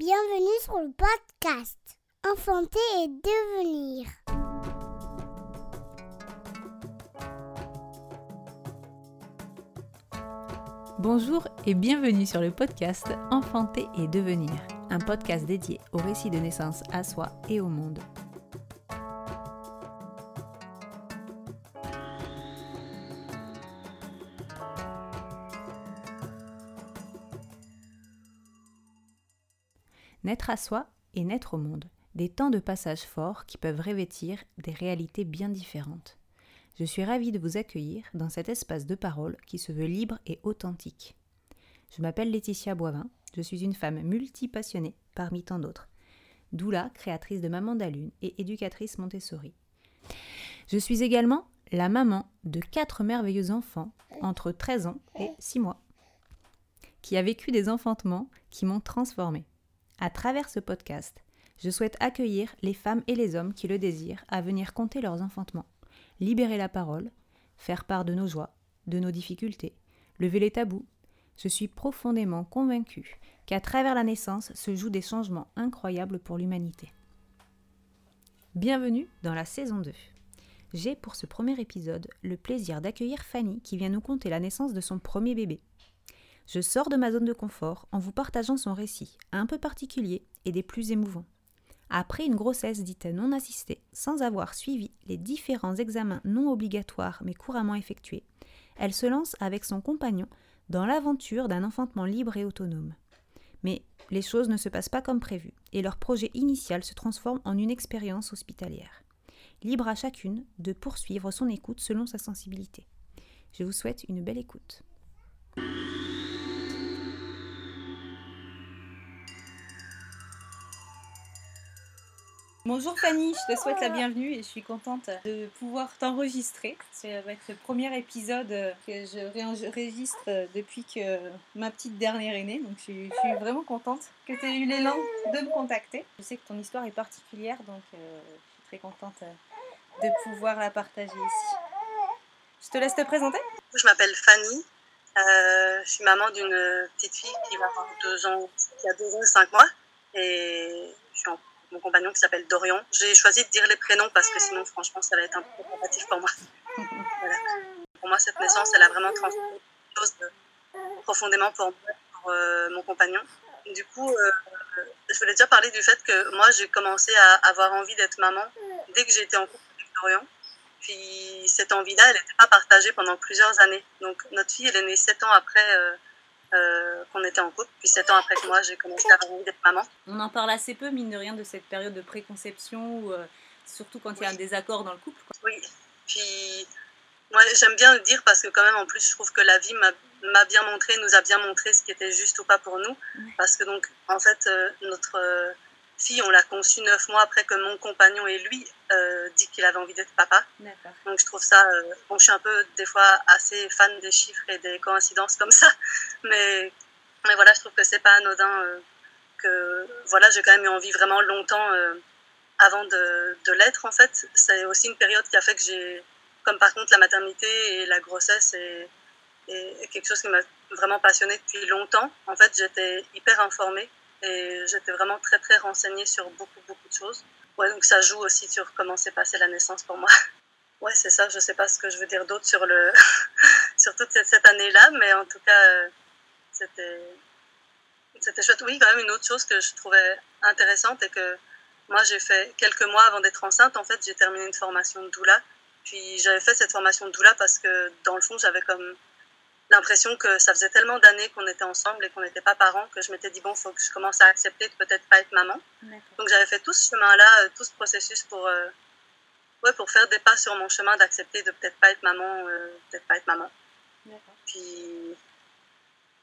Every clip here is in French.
Bienvenue sur le podcast Enfanter et devenir. Bonjour et bienvenue sur le podcast Enfanter et devenir, un podcast dédié au récit de naissance à soi et au monde. Naître à soi et naître au monde, des temps de passage forts qui peuvent revêtir des réalités bien différentes. Je suis ravie de vous accueillir dans cet espace de parole qui se veut libre et authentique. Je m'appelle Laetitia Boivin, je suis une femme multipassionnée parmi tant d'autres. Doula, créatrice de Maman d'Alune et éducatrice Montessori. Je suis également la maman de quatre merveilleux enfants entre 13 ans et 6 mois, qui a vécu des enfantements qui m'ont transformée. À travers ce podcast, je souhaite accueillir les femmes et les hommes qui le désirent à venir compter leurs enfantements, libérer la parole, faire part de nos joies, de nos difficultés, lever les tabous. Je suis profondément convaincue qu'à travers la naissance se jouent des changements incroyables pour l'humanité. Bienvenue dans la saison 2. J'ai pour ce premier épisode le plaisir d'accueillir Fanny qui vient nous conter la naissance de son premier bébé. Je sors de ma zone de confort en vous partageant son récit, un peu particulier et des plus émouvants. Après une grossesse dite non assistée, sans avoir suivi les différents examens non obligatoires mais couramment effectués, elle se lance avec son compagnon dans l'aventure d'un enfantement libre et autonome. Mais les choses ne se passent pas comme prévu et leur projet initial se transforme en une expérience hospitalière. Libre à chacune de poursuivre son écoute selon sa sensibilité. Je vous souhaite une belle écoute. Bonjour Fanny, je te souhaite la bienvenue et je suis contente de pouvoir t'enregistrer. C'est avec ce premier épisode que je réenregistre depuis que ma petite dernière est née. Donc je suis, vraiment contente que tu aies eu l'élan de me contacter. Je sais que ton histoire est particulière, donc euh, je suis très contente de pouvoir la partager ici. Je te laisse te présenter. Je m'appelle Fanny. Euh, je suis maman d'une petite fille qui va avoir deux ans, qui a deux ans et cinq mois. Et je suis en mon compagnon qui s'appelle Dorian. J'ai choisi de dire les prénoms parce que sinon, franchement, ça va être un peu compliqué pour moi. Pour moi, cette naissance, elle a vraiment transformé quelque chose profondément pour, pour euh, mon compagnon. Du coup, euh, je voulais déjà parler du fait que moi, j'ai commencé à avoir envie d'être maman dès que j'étais en couple avec Dorian. Puis cette envie-là, elle n'était pas partagée pendant plusieurs années. Donc notre fille, elle est née sept ans après euh, euh, qu'on était en couple. Puis sept ans après que moi, j'ai commencé à avoir envie d'être maman. On en parle assez peu, mine de rien, de cette période de préconception, euh, surtout quand il y a un désaccord dans le couple. Oui, puis moi, j'aime bien le dire parce que quand même, en plus, je trouve que la vie m'a bien montré, nous a bien montré ce qui était juste ou pas pour nous. Parce que donc, en fait, euh, notre fille, on l'a conçue neuf mois après que mon compagnon et lui euh, dit qu'il avait envie d'être papa. Donc je trouve ça, euh, bon, je suis un peu des fois assez fan des chiffres et des coïncidences comme ça, mais, mais voilà, je trouve que c'est pas anodin euh, que voilà, j'ai quand même eu envie vraiment longtemps avant de, de l'être en fait. C'est aussi une période qui a fait que j'ai, comme par contre la maternité et la grossesse est, est quelque chose qui m'a vraiment passionnée depuis longtemps. En fait, j'étais hyper informée et j'étais vraiment très très renseignée sur beaucoup beaucoup de choses. Ouais, donc ça joue aussi sur comment s'est passée la naissance pour moi. Ouais, c'est ça. Je sais pas ce que je veux dire d'autre sur le sur toute cette, cette année-là, mais en tout cas, euh, c'était c'était chouette. Oui, quand même une autre chose que je trouvais intéressante et que moi j'ai fait quelques mois avant d'être enceinte. En fait, j'ai terminé une formation de doula. Puis j'avais fait cette formation de doula parce que dans le fond, j'avais comme l'impression que ça faisait tellement d'années qu'on était ensemble et qu'on n'était pas parents que je m'étais dit, bon, il faut que je commence à accepter de peut-être pas être maman. Donc j'avais fait tout ce chemin-là, euh, tout ce processus pour, euh, ouais, pour faire des pas sur mon chemin d'accepter de peut-être pas être maman, euh, peut-être pas être maman. Puis,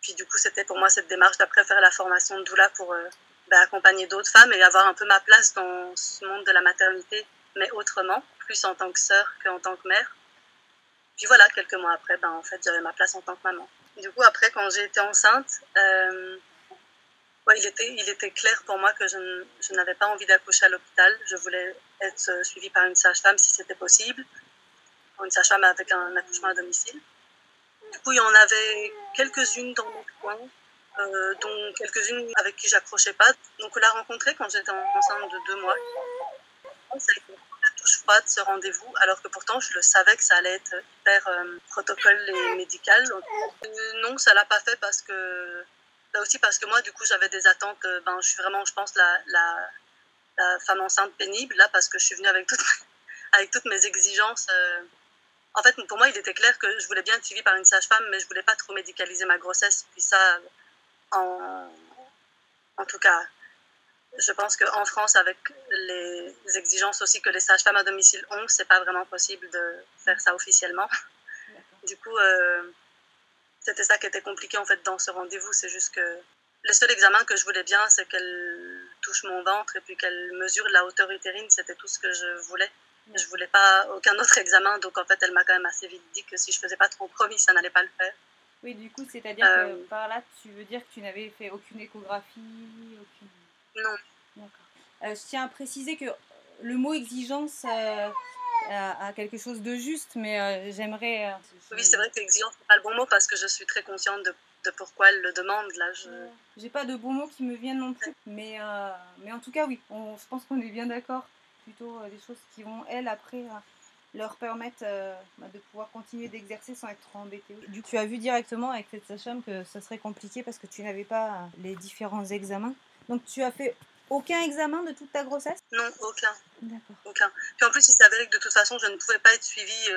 puis du coup, c'était pour moi cette démarche d'après faire la formation de doula pour ben, accompagner d'autres femmes et avoir un peu ma place dans ce monde de la maternité, mais autrement, plus en tant que sœur qu'en tant que mère. Puis voilà, quelques mois après, ben, en fait, j'avais ma place en tant que maman. Du coup, après, quand j'ai été enceinte, euh, ouais, il, était, il était clair pour moi que je, n'avais pas envie d'accoucher à l'hôpital. Je voulais être euh, suivie par une sage-femme si c'était possible, une sage-femme avec un accouchement à domicile. Du coup, il y en avait quelques-unes dans mon coin. euh, dont quelques-unes avec qui j'accrochais pas. Donc on l'a rencontré quand j'étais enceinte de deux mois. Ça a été touche froide ce rendez-vous, alors que pourtant je le savais que ça allait être hyper euh, protocole et médical. Euh, non, ça l'a pas fait parce que là aussi parce que moi du coup j'avais des attentes. ben je suis vraiment, je pense la, la, femme enceinte pénible là parce que je suis venue avec toutes avec toutes mes exigences. En fait, pour moi, il était clair que je voulais bien être suivie par une sage-femme, mais je voulais pas trop médicaliser ma grossesse. Puis ça, en, en tout cas, je pense qu'en France, avec les exigences aussi que les sages-femmes à domicile ont, c'est pas vraiment possible de faire ça officiellement. Du coup, euh, c'était ça qui était compliqué en fait dans ce rendez-vous. C'est juste que le seul examen que je voulais bien, c'est qu'elle touche mon ventre et puis qu'elle mesure la hauteur utérine. C'était tout ce que je voulais. Je voulais pas aucun autre examen, donc en fait, elle m'a quand même assez vite dit que si je faisais pas trop promis, ça n'allait pas le faire. Oui, du coup, c'est-à-dire que euh. par là, tu veux dire que tu n'avais fait aucune échographie aucune... Non. Euh, je tiens à préciser que le mot exigence euh, a, quelque chose de juste, mais j'aimerais. oui, c'est vrai que exigence n'est pas le bon mot parce que je suis très consciente de, de pourquoi elle le demande. Là, je. J'ai pas de bons mots qui me viennent non plus, mais, mais en tout cas, oui, on, je pense qu'on est bien d'accord plutôt euh, des choses qui vont, elles, après, euh, leur permettre euh, bah, de pouvoir continuer d'exercer sans être trop embêtées. Du coup, tu as vu directement avec cette sage que ça serait compliqué parce que tu n'avais pas les différents examens. Donc, tu as fait aucun examen de toute ta grossesse? Non, aucun. D'accord. Aucun. Puis en plus, il s'avérait que de toute façon, je ne pouvais pas être suivie.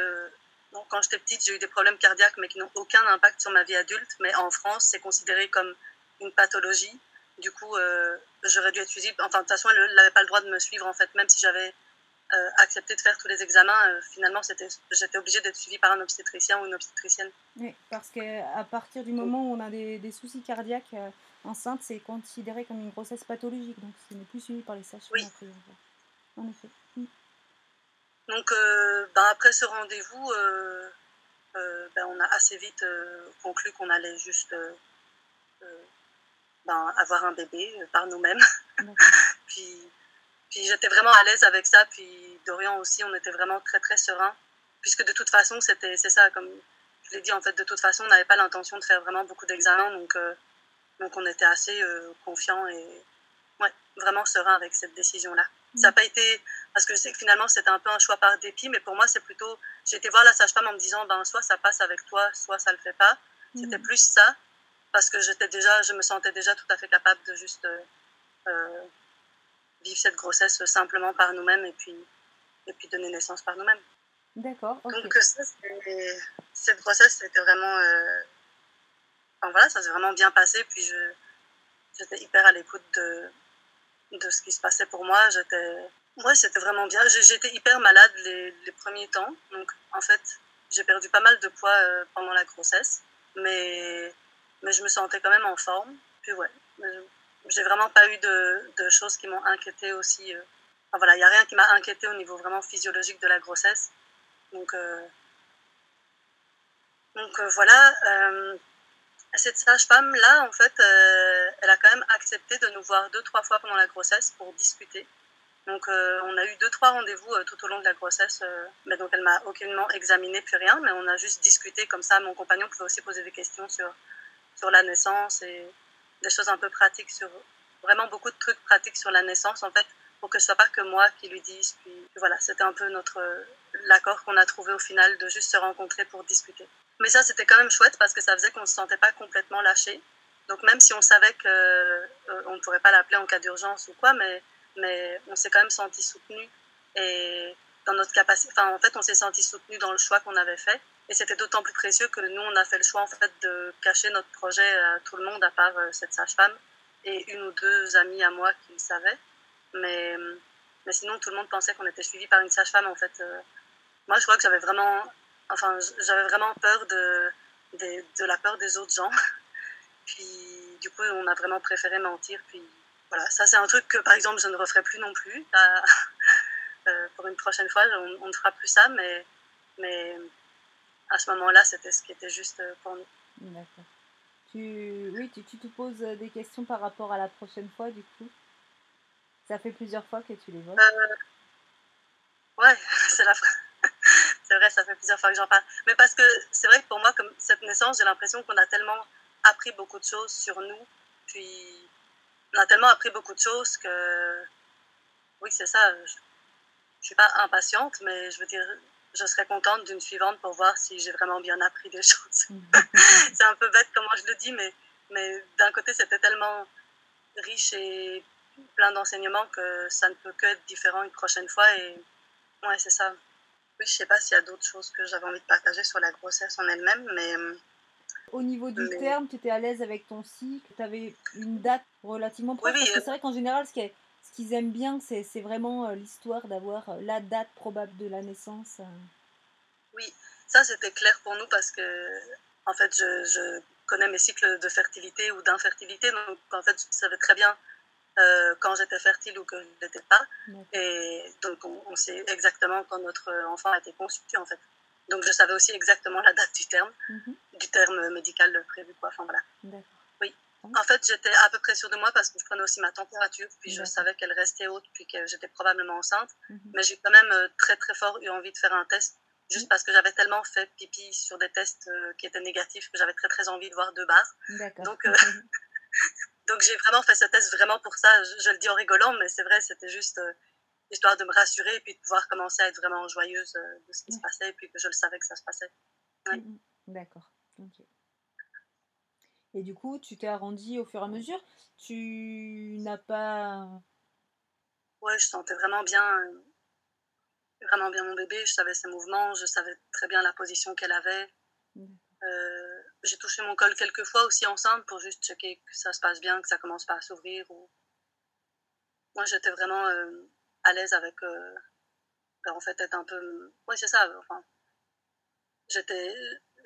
quand j'étais petite, j'ai eu des problèmes cardiaques, mais qui n'ont aucun impact sur ma vie adulte. Mais en France, c'est considéré comme une pathologie. Du coup, euh, j'aurais dû être suivie. Enfin, de toute façon, elle n'avait pas le droit de me suivre, en fait, même si j'avais euh, accepté de faire tous les examens. Euh, finalement, j'étais obligée d'être suivie par un obstétricien ou une obstétricienne. Oui, parce qu'à partir du moment où on a des, des soucis cardiaques enceintes, c'est considéré comme une grossesse pathologique. Donc, ce n'est plus suivi par les sages-femmes. Oui. En effet. Mm. Donc, ben, après ce rendez-vous, ben, on a assez vite conclu qu'on allait juste ben, avoir un bébé euh, par nous-mêmes. puis puis j'étais vraiment à l'aise avec ça. Puis Dorian aussi, on était vraiment très très serein. Puisque de toute façon, c'était c'est ça, comme je l'ai dit, en fait, de toute façon, on n'avait pas l'intention de faire vraiment beaucoup d'examens. Donc, euh, donc on était assez euh, confiants et ouais, vraiment serein avec cette décision-là. Ça n'a pas été, parce que je sais que finalement c'était un peu un choix par dépit, mais pour moi c'est plutôt, j'ai été voir la sage-femme en me disant, ben soit ça passe avec toi, soit ça le fait pas. C'était plus ça parce que j'étais déjà, je me sentais déjà tout à fait capable de juste euh, euh, vivre cette grossesse simplement par nous-mêmes et puis, et puis donner naissance par nous-mêmes. D'accord. Donc ça, cette grossesse, c'était vraiment, euh, enfin, voilà, ça s'est vraiment bien passé. Puis j'étais hyper à l'écoute de, de ce qui se passait pour moi. J'étais, moi, c'était vraiment bien. J'étais hyper malade les, les, premiers temps. Donc en fait, j'ai perdu pas mal de poids pendant la grossesse, mais mais je me sentais quand même en forme. Puis ouais, j'ai vraiment pas eu de, de choses qui m'ont inquiété aussi. Euh. Enfin voilà, il n'y a rien qui m'a inquiété au niveau vraiment physiologique de la grossesse. Donc, euh, donc euh, voilà, cette sage-femme-là, en fait, elle a quand même accepté de nous voir deux, trois fois pendant la grossesse pour discuter. Donc, on a eu deux, trois rendez-vous tout au long de la grossesse. mais donc, elle m'a aucunement examiné, puis rien. Mais on a juste discuté comme ça. Mon compagnon pouvait aussi poser des questions sur sur la naissance et des choses un peu pratiques sur vraiment beaucoup de trucs pratiques sur la naissance en fait pour que ce soit pas que moi qui lui dise puis voilà c'était un peu notre l'accord qu'on a trouvé au final de juste se rencontrer pour discuter mais ça c'était quand même chouette parce que ça faisait qu'on se sentait pas complètement lâché donc même si on savait que euh, ne pourrait pas l'appeler en cas d'urgence ou quoi mais mais on s'est quand même senti soutenu et dans notre capacité en fait on s'est senti soutenu dans le choix qu'on avait fait et c'était d'autant plus précieux que nous, on a fait le choix en fait de cacher notre projet à tout le monde, à part euh, cette sage-femme et une ou deux amies à moi qui le savaient. Mais, mais sinon, tout le monde pensait qu'on était suivi par une sage-femme. En fait, euh. moi, je crois que j'avais vraiment, enfin, j'avais vraiment peur de, de, de, la peur des autres gens. Puis, du coup, on a vraiment préféré mentir. Puis, voilà, ça, c'est un truc que, par exemple, je ne referai plus non plus. Euh, pour une prochaine fois, on, on, ne fera plus ça, mais, mais à ce moment-là, c'était ce qui était juste pour nous. D'accord. Tu, oui, tu, tu, te poses des questions par rapport à la prochaine fois, du coup Ça fait plusieurs fois que tu les vois euh, Ouais, c'est la c'est vrai, ça fait plusieurs fois que j'en parle. Mais parce que c'est vrai que pour moi, comme cette naissance, j'ai l'impression qu'on a tellement appris beaucoup de choses sur nous. Puis, on a tellement appris beaucoup de choses que, oui, c'est ça. Je, je suis pas impatiente, mais je veux dire, je serais contente d'une suivante pour voir si j'ai vraiment bien appris des choses. c'est un peu bête comment je le dis, mais, mais d'un côté, c'était tellement riche et plein d'enseignements que ça ne peut que être différent une prochaine fois. Et ouais, c'est ça. Oui, je sais pas s'il y a d'autres choses que j'avais envie de partager sur la grossesse en elle-même, mais. Au niveau du terme, tu étais à l'aise avec ton cycle, tu avais une date relativement proche. parce que c'est vrai qu'en général, ce qu'ils aiment bien, c'est vraiment euh, l'histoire d'avoir euh, la date probable de la naissance. Euh. Oui, ça c'était clair pour nous parce que, en fait, je, je connais mes cycles de fertilité ou d'infertilité, donc en fait, je savais très bien euh, quand j'étais fertile ou que je ne l'étais pas. Et donc, on, sait exactement quand notre enfant a été conçu, en fait. Donc, je savais aussi exactement la date du terme, mhm. du terme médical prévu, quoi. Enfin, voilà. Oui. En fait, j'étais à peu près sûre de moi parce que je prenais aussi ma température, puis je savais qu'elle restait haute, puis que j'étais probablement enceinte. Mhm. Mais j'ai quand même euh, très, très fort eu envie de faire un test, juste parce que j'avais tellement fait pipi sur des tests euh, qui étaient négatifs que j'avais très, très envie de voir deux barres. Donc, Donc j'ai vraiment fait ce test vraiment pour ça. Je, le dis en rigolant, mais c'est vrai, c'était juste euh, histoire de me rassurer et puis de pouvoir commencer à être vraiment joyeuse euh, de ce qui se passait et puis que je le savais que ça se passait. Mm, mm. D'accord. Et du coup, tu t'es arrondi au fur et à mesure? Tu n'as pas. Ouais, je sentais vraiment bien, euh, vraiment bien mon bébé. Je savais ses mouvements, je savais très bien la position qu'elle avait. Euh, j'ai touché mon col quelques fois aussi enceinte pour juste checker que ça se passe bien, que ça commence pas à s'ouvrir. Ou... Moi, j'étais vraiment euh, à l'aise avec. Euh, ben, en fait, être un peu. Oui, c'est ça. Enfin, j'étais.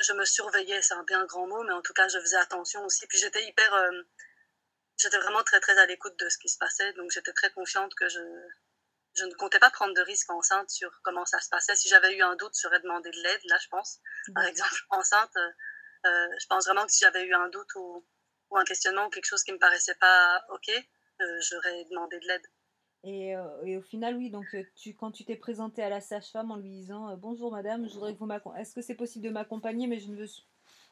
Je me surveillais, c'est un bien grand mot, mais en tout cas, je faisais attention aussi. Puis j'étais hyper. j'étais vraiment très, très à l'écoute de ce qui se passait. Donc, j'étais très confiante que je je ne comptais pas prendre de risques enceinte sur comment ça se passait. Si j'avais eu un doute, j'aurais demandé de l'aide, là, je pense. Par exemple, enceinte, euh, euh, je pense vraiment que si j'avais eu un doute ou, ou, un questionnement ou quelque chose qui me paraissait pas OK, euh, j'aurais demandé de l'aide. Et, et, au final, oui, donc tu, quand tu t'es présentée à la sage-femme en lui disant Bonjour madame, je voudrais que vous m'accompagniez. Est-ce que c'est possible de m'accompagner, mais je ne veux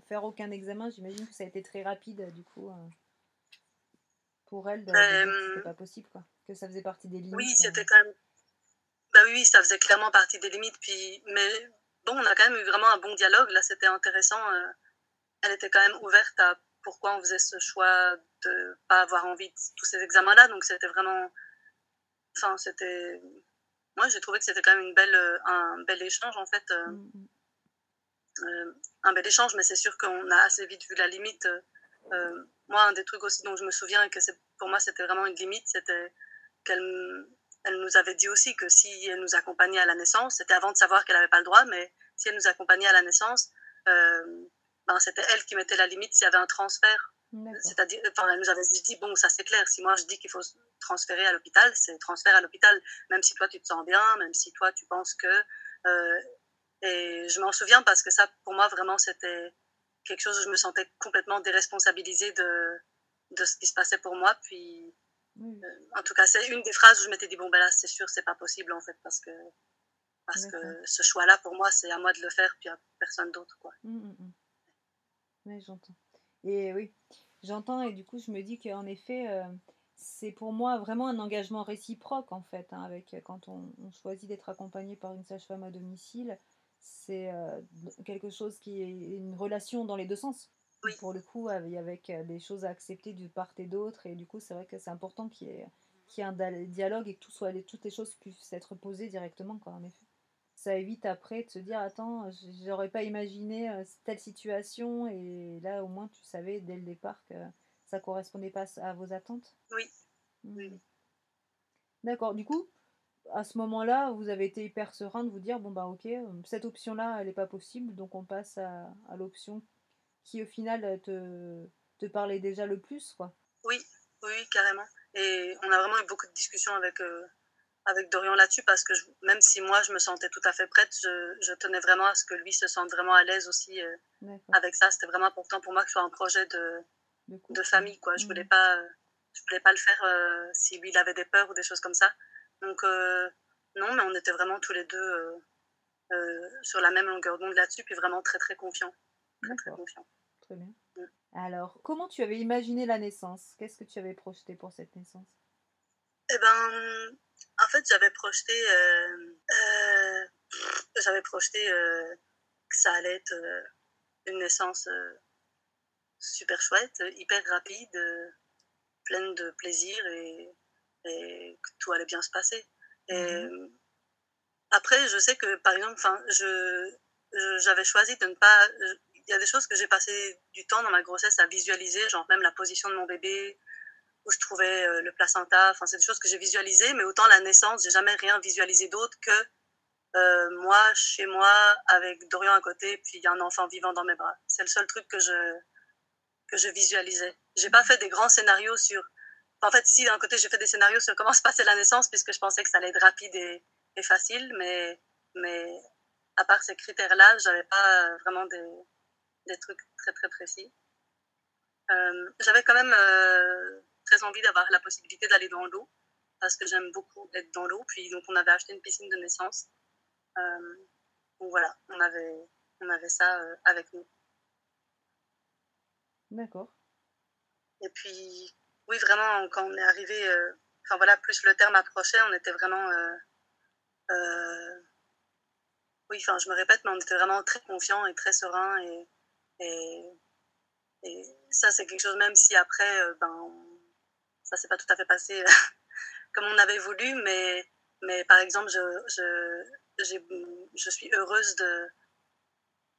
faire aucun examen J'imagine que ça a été très rapide, du coup, pour elle, de, c'était pas possible, quoi que ça faisait partie des limites Oui, c'était quand même. Bah oui, ça faisait clairement partie des limites. Puis, mais bon, on a quand même eu vraiment un bon dialogue. Là, c'était intéressant. Euh, elle était quand même ouverte à pourquoi on faisait ce choix de pas avoir envie de tous ces examens-là. Donc, c'était vraiment. Enfin, c'était. Moi, j'ai trouvé que c'était quand même une belle, euh, un bel échange, en fait. Euh, mm, mm. un bel échange, mais c'est sûr qu'on a assez vite vu la limite. moi, un des trucs aussi dont je me souviens et que pour moi, c'était vraiment une limite, c'était qu'elle elle nous avait dit aussi que si elle nous accompagnait à la naissance, c'était avant de savoir qu'elle n'avait pas le droit, mais si elle nous accompagnait à la naissance, euh, ben c'était elle qui mettait la limite s'il y avait un transfert. C'est-à-dire, enfin, elle nous avait dit, bon, ça c'est clair, si moi je dis qu'il faut transférer à l'hôpital, c'est transfert à l'hôpital, même si toi tu te sens bien, même si toi tu penses que... Euh, et je m'en souviens parce que ça, pour moi, vraiment, c'était quelque chose où je me sentais complètement déresponsabilisée de, de ce qui se passait pour moi. Puis euh, en tout cas, c'est une des phrases où je m'étais dit bon ben là, c'est sûr, c'est pas possible en fait parce que parce que ce choix-là pour moi, c'est à moi de le faire puis à personne d'autre quoi. Mmh, mmh, mmh. Oui, j'entends. Et oui, j'entends et du coup, je me dis qu'en effet. Euh, c'est pour moi vraiment un engagement réciproque en fait, hein, avec quand on, choisit d'être accompagné par une sage-femme à domicile, c'est euh, quelque chose qui est une relation dans les deux sens. Pour le coup, avec euh, des choses à accepter de part et d'autre. Et du coup, c'est vrai que c'est important qu'il y, ait, un dialogue et que tout soit, toutes les choses puissent être posées directement, quoi, en effet. Ça évite après de se dire Attends, j'aurais pas imaginé euh, telle situation. Et là, au moins, tu savais dès le départ que ça correspondait pas à vos attentes. Oui. Mmh. D'accord. Du coup, à ce moment-là, vous avez été hyper serein de vous dire bon bah ok, cette option-là, elle n'est pas possible, donc on passe à, à l'option qui au final te, te parlait déjà le plus quoi. Oui, oui, carrément. Et on a vraiment eu beaucoup de discussions avec, euh, avec Dorian là-dessus parce que même si moi je me sentais tout à fait prête, je, je, tenais vraiment à ce que lui se sente vraiment à l'aise aussi euh, avec ça. C'était vraiment important pour moi que ce soit un projet de, de, famille. Quoi. Je ne voulais, mmh. pas, je voulais pas le faire si lui il avait des peurs ou des choses comme ça. Donc non, mais on était vraiment tous les deux sur la même longueur d'onde là-dessus, puis vraiment très très confiants. Très, très bien. Alors, comment tu avais imaginé la naissance? Qu'est-ce que tu avais projeté pour cette naissance? Eh ben, en fait, j'avais projeté, euh, euh, j'avais projeté euh, que ça allait être une naissance super chouette, hyper rapide, pleine de plaisir et, et, que tout allait bien se passer. Et mm-hmm. après, je sais que, par exemple, enfin, je, j'avais choisi de ne pas il y a des choses que j'ai passé du temps dans ma grossesse à visualiser, genre même la position de mon bébé, où je trouvais euh, le placenta. Enfin, c'est des choses que j'ai visualisées, mais autant la naissance, j'ai jamais rien visualisé d'autre que euh, moi, chez moi, avec Dorian à côté, puis un enfant vivant dans mes bras. C'est le seul truc que je, que je visualisais. J'ai pas fait des grands scénarios sur. en fait, si d'un côté j'ai fait des scénarios sur comment se passait la naissance, puisque je pensais que ça allait être rapide et, et facile, mais, mais à part ces critères-là, j'avais pas vraiment des, des trucs très très précis. Euh, j'avais quand même euh, très envie d'avoir la possibilité d'aller dans l'eau parce que j'aime beaucoup être dans l'eau. Puis donc on avait acheté une piscine de naissance. Euh, donc voilà, on avait, on avait ça avec nous. D'accord. Et puis oui, vraiment, quand on est arrivé, enfin voilà, plus le terme approchait, on était vraiment oui, enfin, je me répète, mais on était vraiment très confiants et très sereins et, et, ça, c'est quelque chose, même si après, euh, ben, ça s'est pas tout à fait passé euh, comme on avait voulu, mais, mais par exemple, je, je, je suis heureuse de.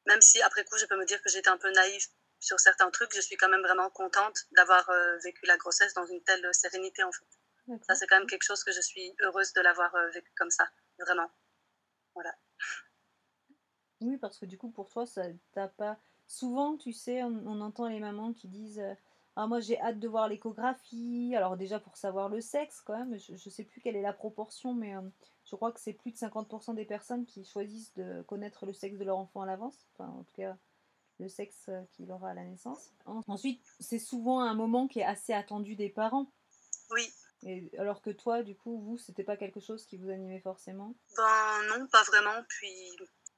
Même si après coup, je peux me dire que j'étais un peu naïve sur certains trucs, je suis quand même vraiment contente d'avoir euh, vécu la grossesse dans une telle sérénité, en fait. Ça, c'est quand même quelque chose que je suis heureuse de l'avoir vécu comme ça, vraiment. Voilà. Oui, parce que du coup, pour toi, ça t'a pas souvent, tu sais, on, entend les mamans qui disent euh, Ah, moi j'ai hâte de voir l'échographie. Alors, déjà pour savoir le sexe, quand même, je ne sais plus quelle est la proportion, mais euh, je crois que c'est plus de 50% des personnes qui choisissent de connaître le sexe de leur enfant à l'avance. Enfin, en tout cas, le sexe euh, qu'il aura à la naissance. Ensuite, c'est souvent un moment qui est assez attendu des parents. Oui. Et alors que toi, du coup, vous, c'était pas quelque chose qui vous animait forcément? Ben non, pas vraiment. Puis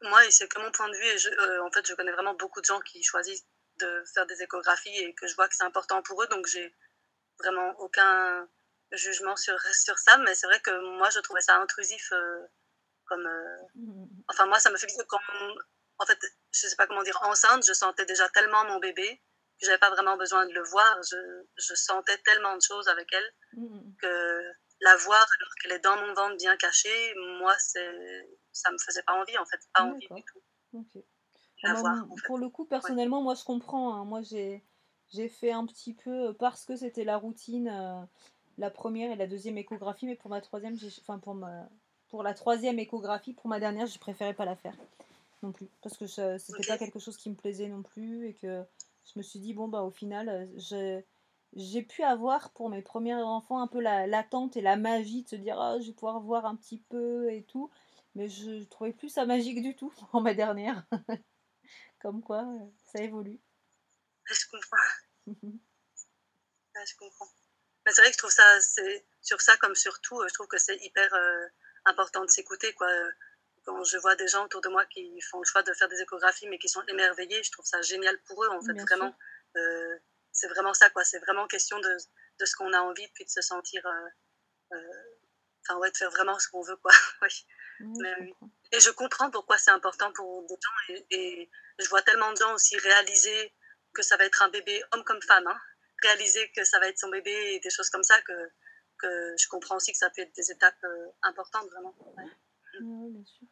moi, c'est que mon point de vue, et je, euh, en fait, je connais vraiment beaucoup de gens qui choisissent de faire des échographies et que je vois que c'est important pour eux, donc j'ai vraiment aucun jugement sur, sur ça, mais c'est vrai que moi, je trouvais ça intrusif euh, comme... Euh, enfin, moi, ça me fait quand... En fait, je sais pas comment dire, enceinte, je sentais déjà tellement mon bébé que j'avais pas vraiment besoin de le voir. Je, je sentais tellement de choses avec elle mmh. que la voir alors qu'elle est dans mon ventre bien cachée, moi, c'est ça me faisait pas envie en fait, pas envie du tout. Bah, pour le coup, personnellement, moi je comprends. Hein. Moi j'ai j'ai fait un petit peu euh, parce que c'était la routine, euh, la première et la deuxième échographie, mais pour ma troisième, enfin pour ma pour la troisième échographie, pour ma dernière, je préférais pas la faire non plus parce que c'était pas quelque chose qui me plaisait non plus et que je me suis dit bon bah au final, euh, j'ai pu avoir pour mes premiers enfants un peu l'attente et la magie de se dire oh, je vais pouvoir voir un petit peu et tout mais je trouvais plus ça magique du tout en ma dernière. Comme quoi, euh, ça évolue. Je comprends. je comprends. Mais c'est vrai que je trouve ça, c'est sur ça comme sur tout, euh, je trouve que c'est hyper euh, important de s'écouter. quoi. Quand je vois des gens autour de moi qui font le choix de faire des échographies, mais qui sont émerveillés, je trouve ça génial pour eux. En fait, vraiment, c'est vraiment ça. quoi. C'est vraiment question de, de ce qu'on a envie, puis de se sentir. Enfin, ouais, de faire vraiment ce qu'on veut. quoi. oui et je comprends pourquoi c'est important pour des gens. Et, je vois tellement de gens aussi réaliser que ça va être un bébé, homme comme femme, hein, réaliser que ça va être son bébé et des choses comme ça, que, je comprends aussi que ça peut être des étapes euh, importantes, vraiment. Oui, bien sûr.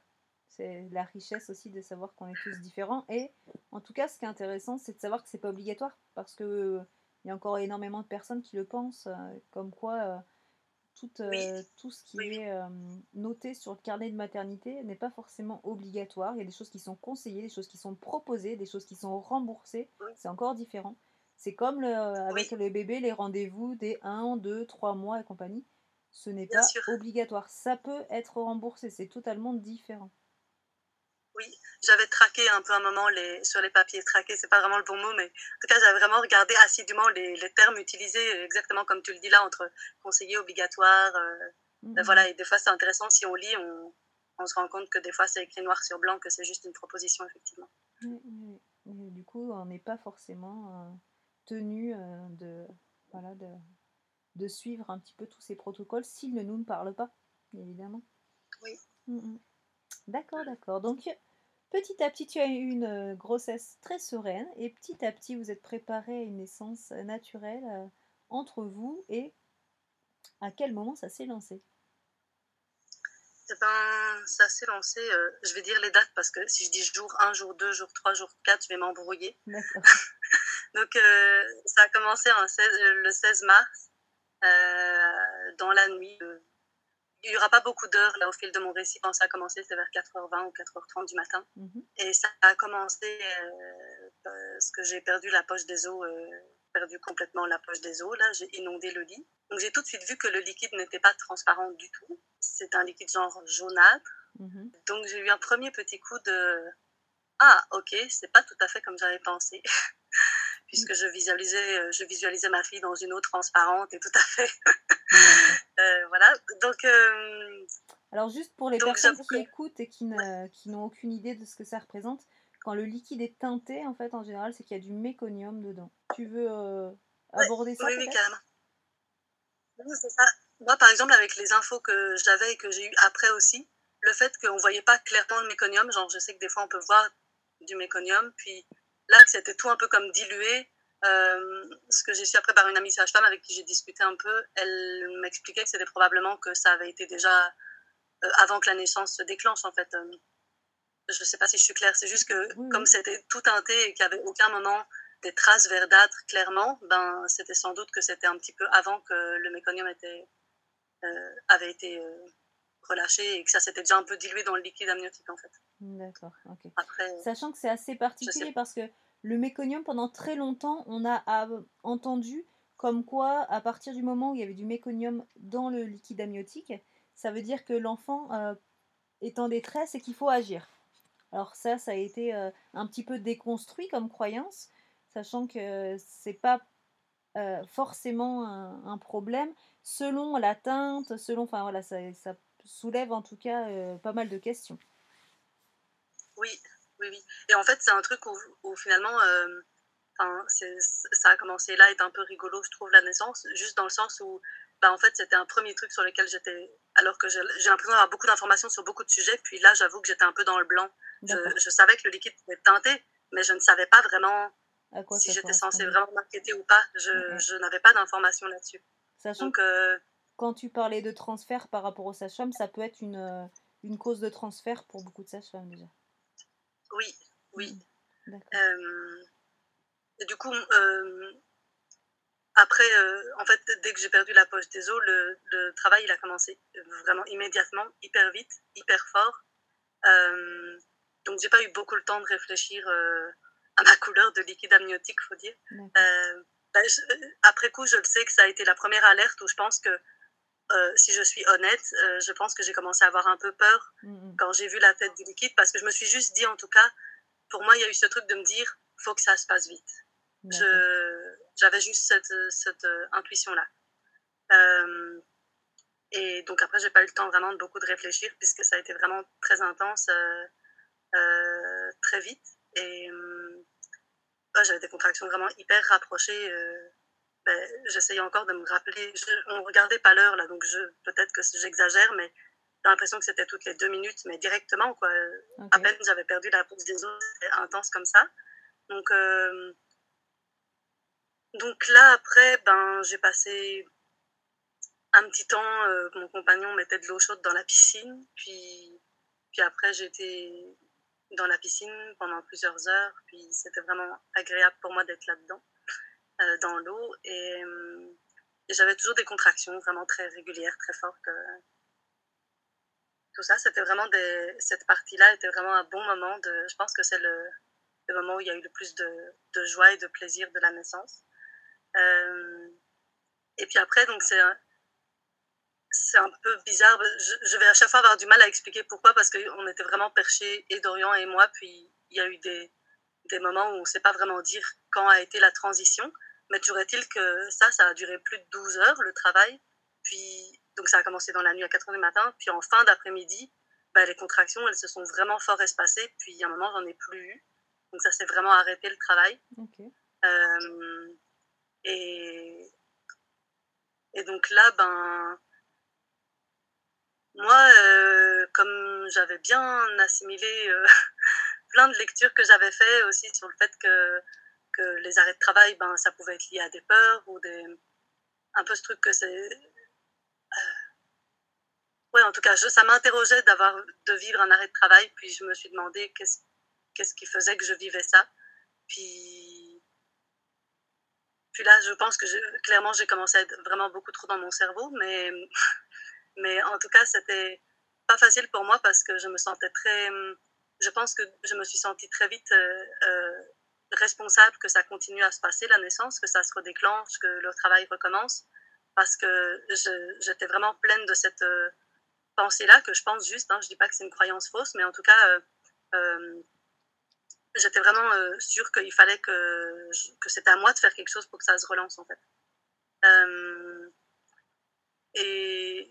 C'est la richesse aussi de savoir qu'on est tous différents. Et en tout cas, ce qui est intéressant, c'est de savoir que c'est pas obligatoire. Parce que il y a encore énormément de personnes qui le pensent, euh, comme quoi euh, tout, euh, tout ce qui est euh, noté sur le carnet de maternité n'est pas forcément obligatoire. Il y a des choses qui sont conseillées, des choses qui sont proposées, des choses qui sont remboursées. C'est encore différent. C'est comme le, avec le bébé, les rendez-vous des 1, 2, 3 mois et compagnie. Ce n'est pas obligatoire. Ça peut être remboursé, c'est totalement différent. J'avais traqué un peu un moment les, sur les papiers. Traqué, c'est pas vraiment le bon mot, mais en tout cas, j'avais vraiment regardé assidûment les, les, termes utilisés, exactement comme tu le dis là, entre conseiller, obligatoire. Euh, ben mhm. voilà, et des fois, c'est intéressant, si on lit, on, on, se rend compte que des fois, c'est écrit noir sur blanc, que c'est juste une proposition, effectivement. du coup, on n'est pas forcément. Euh, tenus de, voilà, de, de suivre un petit peu tous ces protocoles s'ils ne nous parlent pas, évidemment. Oui. Mm, mm. D'accord, d'accord. Donc, petit à petit, tu as eu une grossesse très sereine et petit à petit, vous êtes préparé à une naissance naturelle entre vous et à quel moment ça s'est lancé? Eh ben, ça s'est lancé, euh, je vais dire les dates parce que si je dis jour 1, jour 2, jour 3, jour 4, je vais m'embrouiller. Donc, euh, ça a commencé euh, le 16 mars, dans la nuit. Il n'y aura pas beaucoup d'heures là au fil de mon récit. Quand ça a commencé, c'était vers 4h20 ou 4h30 du matin. Mhm. Et ça a commencé parce que j'ai perdu la poche des os perdu complètement la poche des os. Là, j'ai inondé le lit. Donc, j'ai tout de suite vu que le liquide n'était pas transparent du tout. C'est un liquide genre jaunâtre. Mhm. Donc, j'ai eu un premier petit coup de Ah, ok, c'est pas tout à fait comme j'avais pensé. Puisque je visualisais, euh, je visualisais ma fille dans une eau transparente et tout à fait. Euh, voilà. Donc. Euh, Alors, juste pour les personnes qui écoutent et qui n'ont aucune idée de ce que ça représente, quand le liquide est teinté, en fait, en général, c'est qu'il y a du méconium dedans. Tu veux euh, aborder ça Oui, oui, carrément. c'est ça. Moi, par exemple, avec les infos que j'avais et que j'ai eu après aussi, le fait qu'on ne voyait pas clairement le méconium, genre je sais que des fois on peut voir du méconium, puis là c'était tout un peu comme dilué, euh, ce que j'ai su après par une amie sage-femme avec qui j'ai discuté un peu, elle m'expliquait que c'était probablement que ça avait été déjà euh, avant que la naissance se déclenche en fait. Je ne sais pas si je suis claire, c'est juste que comme c'était tout teinté et qu'il n'y avait aucun moment des traces verdâtres clairement, ben, c'était sans doute que c'était un petit peu avant que le méconium était, euh, avait été euh, relâché et que ça s'était déjà un peu dilué dans le liquide amniotique en fait. D'accord, ok. Sachant que c'est assez particulier parce que le méconium, pendant très longtemps, on a entendu comme quoi, à partir du moment où il y avait du méconium dans le liquide amniotique, ça veut dire que l'enfant euh, est en détresse et qu'il faut agir. Alors ça, ça a été euh, un petit peu déconstruit comme croyance, sachant que c'est pas euh, forcément un, problème selon la teinte, selon, enfin voilà, ça, soulève en tout cas euh, pas mal de questions. Oui, oui, oui. Et en fait, c'est un truc où, finalement, ça a commencé là, est un peu rigolo, je trouve, la naissance, juste dans le sens où bah, en fait, c'était un premier truc sur lequel j'étais. Alors que j'ai l'impression d'avoir beaucoup d'informations sur beaucoup de sujets, puis là, j'avoue que j'étais un peu dans le blanc. Je, savais que le liquide pouvait teinter, mais je ne savais pas vraiment si j'étais censée vraiment m'inquiéter ou pas. Je, n'avais pas d'informations là-dessus. Sachant que euh, quand tu parlais de transfert par rapport aux sages-femmes, ça peut être une, euh, une cause de transfert pour beaucoup de sages-femmes déjà. Oui, oui. Mmh. Euh, et du coup, après, euh, en fait, dès que j'ai perdu la poche des os, le, le, travail il a commencé vraiment immédiatement, hyper vite, hyper fort. Euh, donc, j'ai pas eu beaucoup le temps de réfléchir euh, à ma couleur de liquide amniotique, faut dire. Euh, bah, après coup, je le sais que ça a été la première alerte où je pense que, si je suis honnête, je pense que j'ai commencé à avoir un peu peur mm, mm. quand j'ai vu la tête du liquide parce que je me suis juste dit, en tout cas, pour moi, il y a eu ce truc de me dire, faut que ça se passe vite. J'avais juste cette, cette euh, intuition-là. Euh, et donc après, j'ai pas eu le temps vraiment de beaucoup de réfléchir puisque ça a été vraiment très intense, euh, très vite. Et j'avais des contractions vraiment hyper rapprochées. Ben, j'essayais encore de me rappeler. on regardait pas l'heure là, donc peut-être que j'exagère, mais j'ai l'impression que c'était toutes les deux minutes, mais directement quoi. À peine j'avais perdu la pousse des os, c'était intense comme ça. Donc donc là, après, ben, j'ai passé un petit temps, euh, mon compagnon mettait de l'eau chaude dans la piscine, puis, puis après j'étais dans la piscine pendant plusieurs heures, puis c'était vraiment agréable pour moi d'être là-dedans, euh, dans l'eau, et, euh, et j'avais toujours des contractions vraiment très régulières, très fortes. tout ça, c'était vraiment des, cette partie-là était vraiment un bon moment je pense que c'est le, moment où il y a eu le plus de, joie et de plaisir de la naissance. Euh, et puis après, donc c'est c'est un peu bizarre. Je, vais à chaque fois avoir du mal à expliquer pourquoi, parce qu'on était vraiment perchés, et Dorian et moi, puis il y a eu des, des moments où on ne sait pas vraiment dire quand a été la transition. Mais toujours est-il que ça, ça a duré plus de 12 heures, le travail. Puis, donc ça a commencé dans la nuit à 4 heures du matin. Puis en fin d'après-midi, bah, les contractions, elles se sont vraiment fort espacées. Puis à un moment, j'en ai plus eu. Donc ça s'est vraiment arrêté le travail. Okay. Euh, Et, et donc là, ben, moi, euh, comme j'avais bien assimilé euh, plein de lectures que j'avais fait aussi sur le fait que, que les arrêts de travail, ben, ça pouvait être lié à des peurs ou des, un peu ce truc que c'est. Euh, ouais, en tout cas, ça m'interrogeait d'avoir de vivre un arrêt de travail, puis je me suis demandé qu'est-ce qu'est-ce qui faisait que je vivais ça. Puis, puis là, je pense que clairement, j'ai commencé à être vraiment beaucoup trop dans mon cerveau, mais, mais en tout cas, c'était pas facile pour moi parce que je me sentais très. Je pense que je me suis sentie très vite euh, euh, responsable que ça continue à se passer, la naissance, que ça se redéclenche, que le travail recommence, parce que j'étais vraiment pleine de cette euh, pensée-là, que je pense juste, hein, je dis pas que c'est une croyance fausse, mais en tout cas, j'étais vraiment sûre qu'il fallait que, que c'était à moi de faire quelque chose pour que ça se relance en fait. Et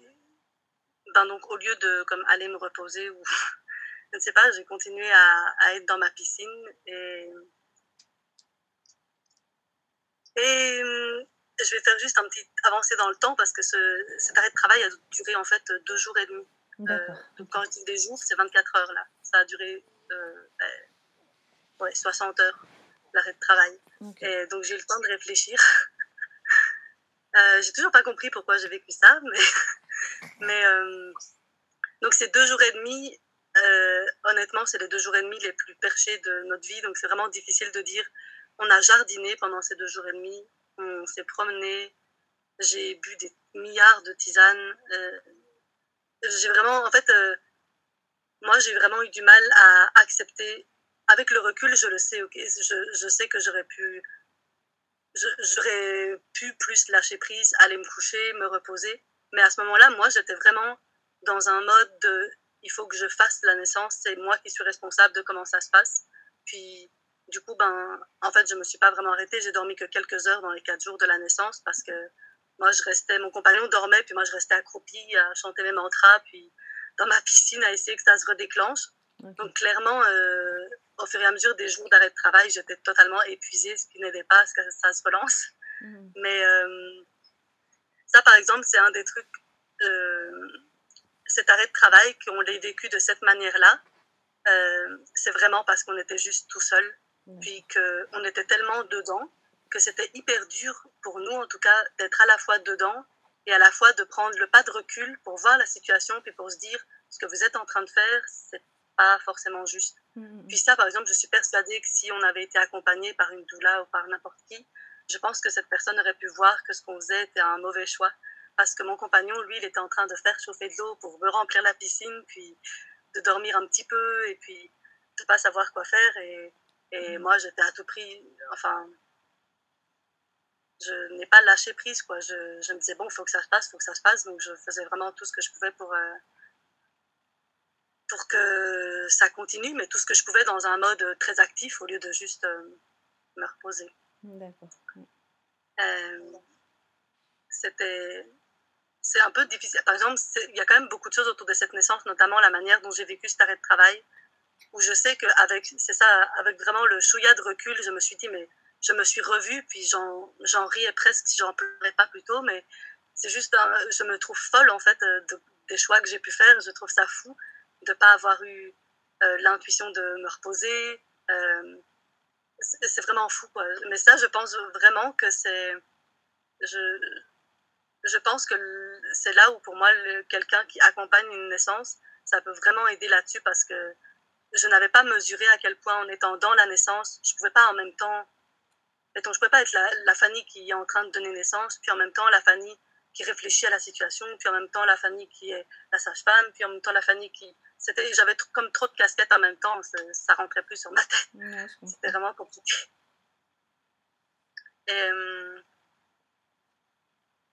ben donc au lieu de comme aller me reposer ou je ne sais pas, j'ai continué à, à, être dans ma piscine et et je vais faire juste un petit avancé dans le temps parce que ce, cet arrêt de travail a duré en fait deux jours et demi. Euh, donc quand je dis des jours, c'est 24 heures là. Ça a duré euh, ben, ouais, 60 heures l'arrêt de travail. Et donc j'ai eu le temps de réfléchir. euh, j'ai toujours pas compris pourquoi j'ai vécu ça, mais, mais euh, donc ces deux jours et demi, euh, honnêtement, c'est les deux jours et demi les plus perchés de notre vie. Donc c'est vraiment difficile de dire. On a jardiné pendant ces deux jours et demi, on s'est promené, j'ai bu des milliards de tisanes. Euh, j'ai vraiment, en fait, moi j'ai vraiment eu du mal à accepter avec le recul, je le sais, ok, je, je sais que j'aurais pu, j'aurais pu plus lâcher prise, aller me coucher, me reposer. Mais à ce moment-là, moi, j'étais vraiment dans un mode de, il faut que je fasse la naissance, c'est moi qui suis responsable de comment ça se passe. Puis, du coup, ben, en fait, je me suis pas vraiment arrêtée. J'ai dormi que quelques heures dans les quatre jours de la naissance parce que moi, je restais, mon compagnon dormait, puis moi, je restais accroupie à chanter mes mantras, puis dans ma piscine à essayer que ça se redéclenche. Donc, clairement, euh, au fur et à mesure des jours d'arrêt de travail, j'étais totalement épuisée, ce qui n'aidait pas à ce que ça se relance. Mhm. Mais euh, ça, par exemple, c'est un des trucs, euh, cet arrêt de travail, qu'on l'ait vécu de cette manière-là, euh, c'est vraiment parce qu'on était juste tout seul, mhm. puis qu'on était tellement dedans que c'était hyper dur pour nous, en tout cas, d'être à la fois dedans et à la fois de prendre le pas de recul pour voir la situation, puis pour se dire, ce que vous êtes en train de faire, c'est pas forcément juste. Mm, mm, mm. Puis ça, par exemple, je suis persuadée que si on avait été accompagné par une doula ou par n'importe qui, je pense que cette personne aurait pu voir que ce qu'on faisait était un mauvais choix. Parce que mon compagnon, lui, il était en train de faire chauffer de l'eau pour me remplir la piscine, puis de dormir un petit peu, et puis de pas savoir quoi faire. Et, et moi, j'étais à tout prix, enfin, je n'ai pas lâché prise, quoi. Je, je me disais, bon, il faut que ça se passe, il faut que ça se passe. Donc, je faisais vraiment tout ce que je pouvais pour, euh, pour que ça continue, mais tout ce que je pouvais dans un mode très actif au lieu de juste euh, me reposer. D'accord. Euh, c'était. C'est un peu difficile. Par exemple, il y a quand même beaucoup de choses autour de cette naissance, notamment la manière dont j'ai vécu cet arrêt de travail, où je sais qu'avec, c'est ça, avec vraiment le chouïa de recul, je me suis dit, mais je me suis revue, puis j'en riais presque, si j'en pleurais pas plutôt, mais c'est juste, je me trouve folle en fait des choix que j'ai pu faire, je trouve ça fou de ne pas avoir eu euh, l'intuition de me reposer. Euh, c'est vraiment fou. Quoi. Mais ça, je pense vraiment que c'est... Je, je pense que c'est là où, pour moi, quelqu'un qui accompagne une naissance, ça peut vraiment aider là-dessus parce que je n'avais pas mesuré à quel point, en étant dans la naissance, je ne pouvais pas en même temps. Mettons, je pouvais pas être la, la, famille qui est en train de donner naissance, puis en même temps la famille qui réfléchit à la situation, puis en même temps la famille qui est la sage-femme, puis en même temps la famille qui c'était j'avais comme trop de casquettes en même temps ça rentrait plus sur ma tête c'était vraiment compliqué et euh,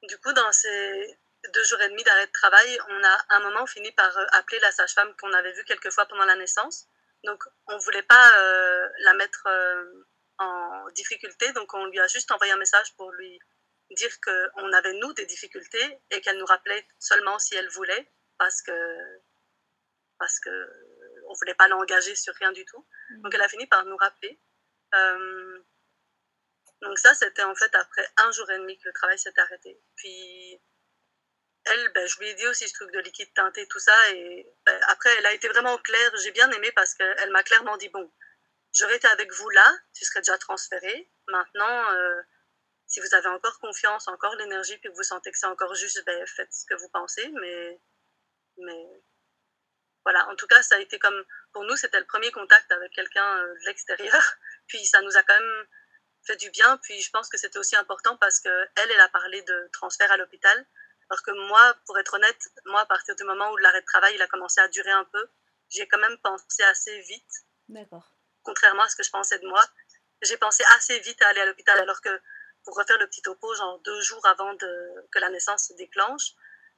du coup dans ces deux jours et demi d'arrêt de travail on a un moment fini par euh, appeler la sage-femme qu'on avait vue quelques fois pendant la naissance donc on voulait pas euh, la mettre en difficulté donc on lui a juste envoyé un message pour lui dire qu'on avait nous des difficultés et qu'elle nous rappelait seulement si elle voulait parce que parce qu'on ne voulait pas l'engager sur rien du tout. Mm. Donc elle a fini par nous rappeler. Euh, Donc ça, c'était en fait après un jour et demi que le travail s'était arrêté. Puis elle, ben, je lui ai dit aussi ce truc de liquide teinté, tout ça. Et ben, après, elle a été vraiment claire. J'ai bien aimé parce qu'elle m'a clairement dit, bon, j'aurais été avec vous là, tu serais déjà transféré. Maintenant, euh, si vous avez encore confiance, encore l'énergie, puis que vous sentez que c'est encore juste, ben, faites ce que vous pensez. Mais, mais voilà, en tout cas, ça a été comme, pour nous, c'était le premier contact avec quelqu'un euh, de l'extérieur. Puis ça nous a quand même fait du bien. Puis je pense que c'était aussi important parce qu'elle, elle a parlé de transfert à l'hôpital. Alors que moi, pour être honnête, moi, à partir du moment où l'arrêt de travail il a commencé à durer un peu, j'ai quand même pensé assez vite. D'accord. Contrairement à ce que je pensais de moi, j'ai pensé assez vite à aller à l'hôpital. Alors que pour refaire le petit topo, genre deux jours avant de, que la naissance se déclenche,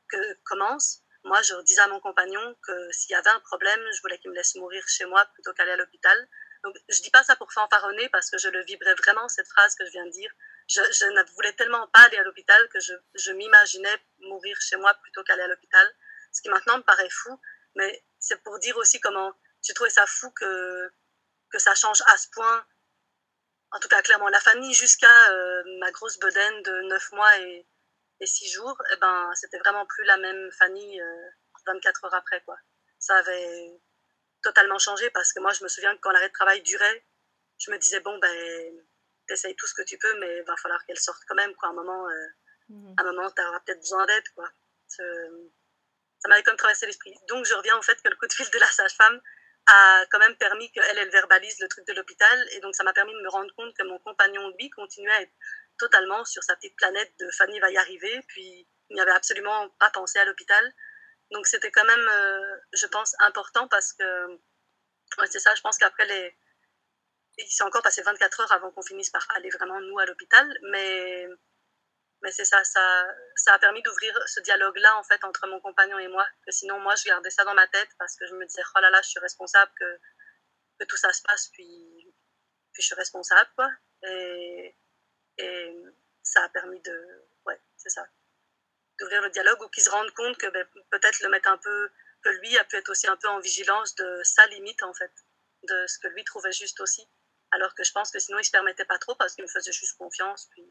que commence, moi, je disais à mon compagnon que s'il y avait un problème, je voulais qu'il me laisse mourir chez moi plutôt qu'aller à l'hôpital. Donc, je dis pas ça pour fanfaronner parce que je le vibrais vraiment, cette phrase que je viens de dire. Je, ne voulais tellement pas aller à l'hôpital que je, je m'imaginais mourir chez moi plutôt qu'aller à l'hôpital. Ce qui maintenant me paraît fou, mais c'est pour dire aussi comment j'ai trouvé ça fou que, que ça change à ce point. En tout cas, clairement, la famille jusqu'à euh, ma grosse bedaine de 9 mois et, et 6 jours, eh ben, c'était vraiment plus la même famille euh, 24 heures après. Quoi. Ça avait totalement changé parce que moi, je me souviens que quand l'arrêt de travail durait, je me disais, bon, ben, t'essayes tout ce que tu peux, mais il va falloir qu'elle sorte quand même. Quoi. À un moment, euh, Mhm. à un moment tu auras peut-être besoin d'aide. Quoi. Ça ça m'avait comme traversé l'esprit. Donc, je reviens au fait que le coup de fil de la sage-femme a quand même permis qu'elle, elle verbalise le truc de l'hôpital. Et donc, ça m'a permis de me rendre compte que mon compagnon, lui, continuait à être totalement sur sa petite planète de Fanny va y arriver. Puis, il n'y avait absolument pas pensé à l'hôpital. Donc, c'était quand même, euh, je pense, important parce que, c'est ça, je pense qu'après les. Il s'est encore passé 24 heures avant qu'on finisse par aller vraiment, nous, à l'hôpital. Mais, mais c'est ça, ça, ça a permis d'ouvrir ce dialogue-là, en fait, entre mon compagnon et moi. Que sinon, moi, je gardais ça dans ma tête parce que je me disais, oh là là, je suis responsable que, que tout ça se passe, puis, puis je suis responsable, quoi. Et, et ça a permis de. Ouais, c'est ça. D'ouvrir le dialogue ou qu'ils se rendent compte que ben, peut-être le mettre un peu. que lui a pu être aussi un peu en vigilance de sa limite, en fait. De ce que lui trouvait juste aussi. Alors que je pense que sinon, il se permettait pas trop parce qu'il me faisait juste confiance. Puis,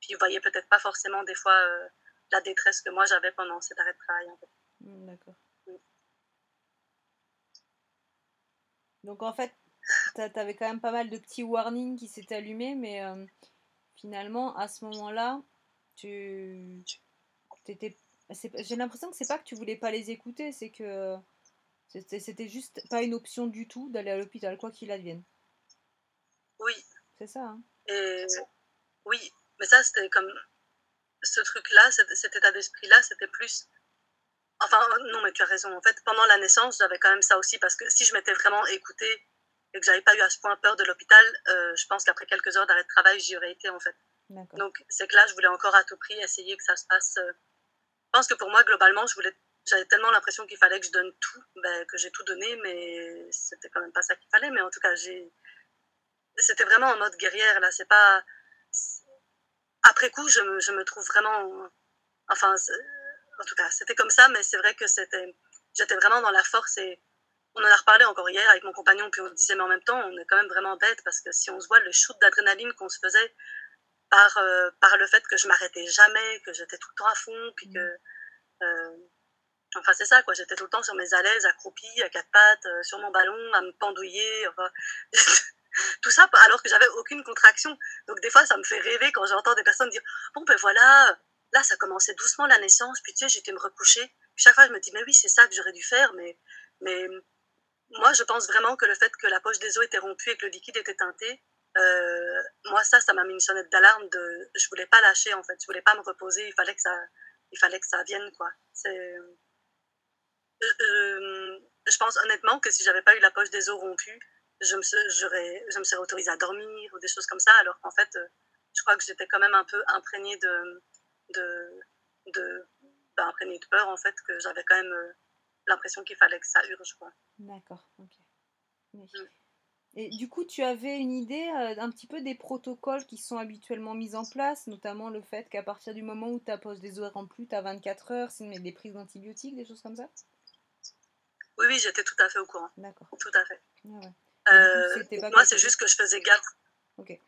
puis il voyait peut-être pas forcément des fois euh, la détresse que moi j'avais pendant cet arrêt de travail. En fait. Mm, D'accord. Mm. Donc en fait, t'a- t'avais quand même pas mal de petits warnings qui s'étaient allumés, mais euh, finalement, à ce moment-là, tu J'ai l'impression que c'est pas que tu voulais pas les écouter, c'est que c'était juste pas une option du tout d'aller à l'hôpital, quoi qu'il advienne. Oui, C'est ça, hein et oui, mais ça c'était comme ce truc-là, cet, cet état d'esprit-là, c'était plus. Enfin, non, mais tu as raison. En fait, pendant la naissance, j'avais quand même ça aussi parce que si je m'étais vraiment écoutée et que j'avais pas eu à ce point peur de l'hôpital, euh, je pense qu'après quelques heures d'arrêt de travail, j'y aurais été en fait. Donc, c'est que là, je voulais encore à tout prix essayer que ça se passe. euh, pense que pour moi, globalement, je voulais, j'avais tellement l'impression qu'il fallait que je donne tout, ben, que j'ai tout donné, mais c'était quand même pas ça qu'il fallait. Mais en tout cas, j'ai, c'était vraiment en mode guerrière là. C'est pas. Après coup, je me, trouve vraiment. Enfin, en tout cas, c'était comme ça, mais c'est vrai que c'était, j'étais vraiment dans la force et on en a reparlé encore hier avec mon compagnon, puis on disait, mais en même temps, on est quand même vraiment bête parce que si on se voit le shoot d'adrénaline qu'on se faisait par, euh, par le fait que je m'arrêtais jamais, que j'étais tout le temps à fond, puis que. euh, enfin, c'est ça, quoi. J'étais tout le temps sur mes alaises, accroupie, à quatre pattes, euh, sur mon ballon, à me pendouiller. Enfin, tout ça alors que j'avais aucune contraction. Donc, des fois, ça me fait rêver quand j'entends des personnes dire Bon, ben voilà, là, ça commençait doucement la naissance, puis tu sais, j'étais me recoucher. Puis chaque fois, je me dis Mais oui, c'est ça que j'aurais dû faire, mais. mais moi, je pense vraiment que le fait que la poche des os était rompue et que le liquide était teinté, euh, moi, ça, ça m'a mis une sonnette d'alarme de, je voulais pas lâcher, en fait. Je voulais pas me reposer. Il fallait que ça, il fallait que ça vienne, quoi. C'est, euh, euh, je pense honnêtement que si j'avais pas eu la poche des os rompue, je me, se- j'aurais, je me serais autorisée à dormir ou des choses comme ça, alors qu'en fait, je crois que j'étais quand même un peu imprégnée de, de, de, ben, imprégnée de peur, en fait, que j'avais quand même l'impression qu'il fallait que ça urge, quoi. D'accord, ok. Oui. Mm. Et du coup, tu avais une idée euh, un petit peu des protocoles qui sont habituellement mis en place, notamment le fait qu'à partir du moment où ta pose des horaires en plus, tu as 24 heures, c'est des prises d'antibiotiques, des choses comme ça? Oui, oui, j'étais tout à fait au courant. D'accord. Tout à fait. Ah ouais. Euh, pas moi, c'est juste que je faisais gaffe. Ok.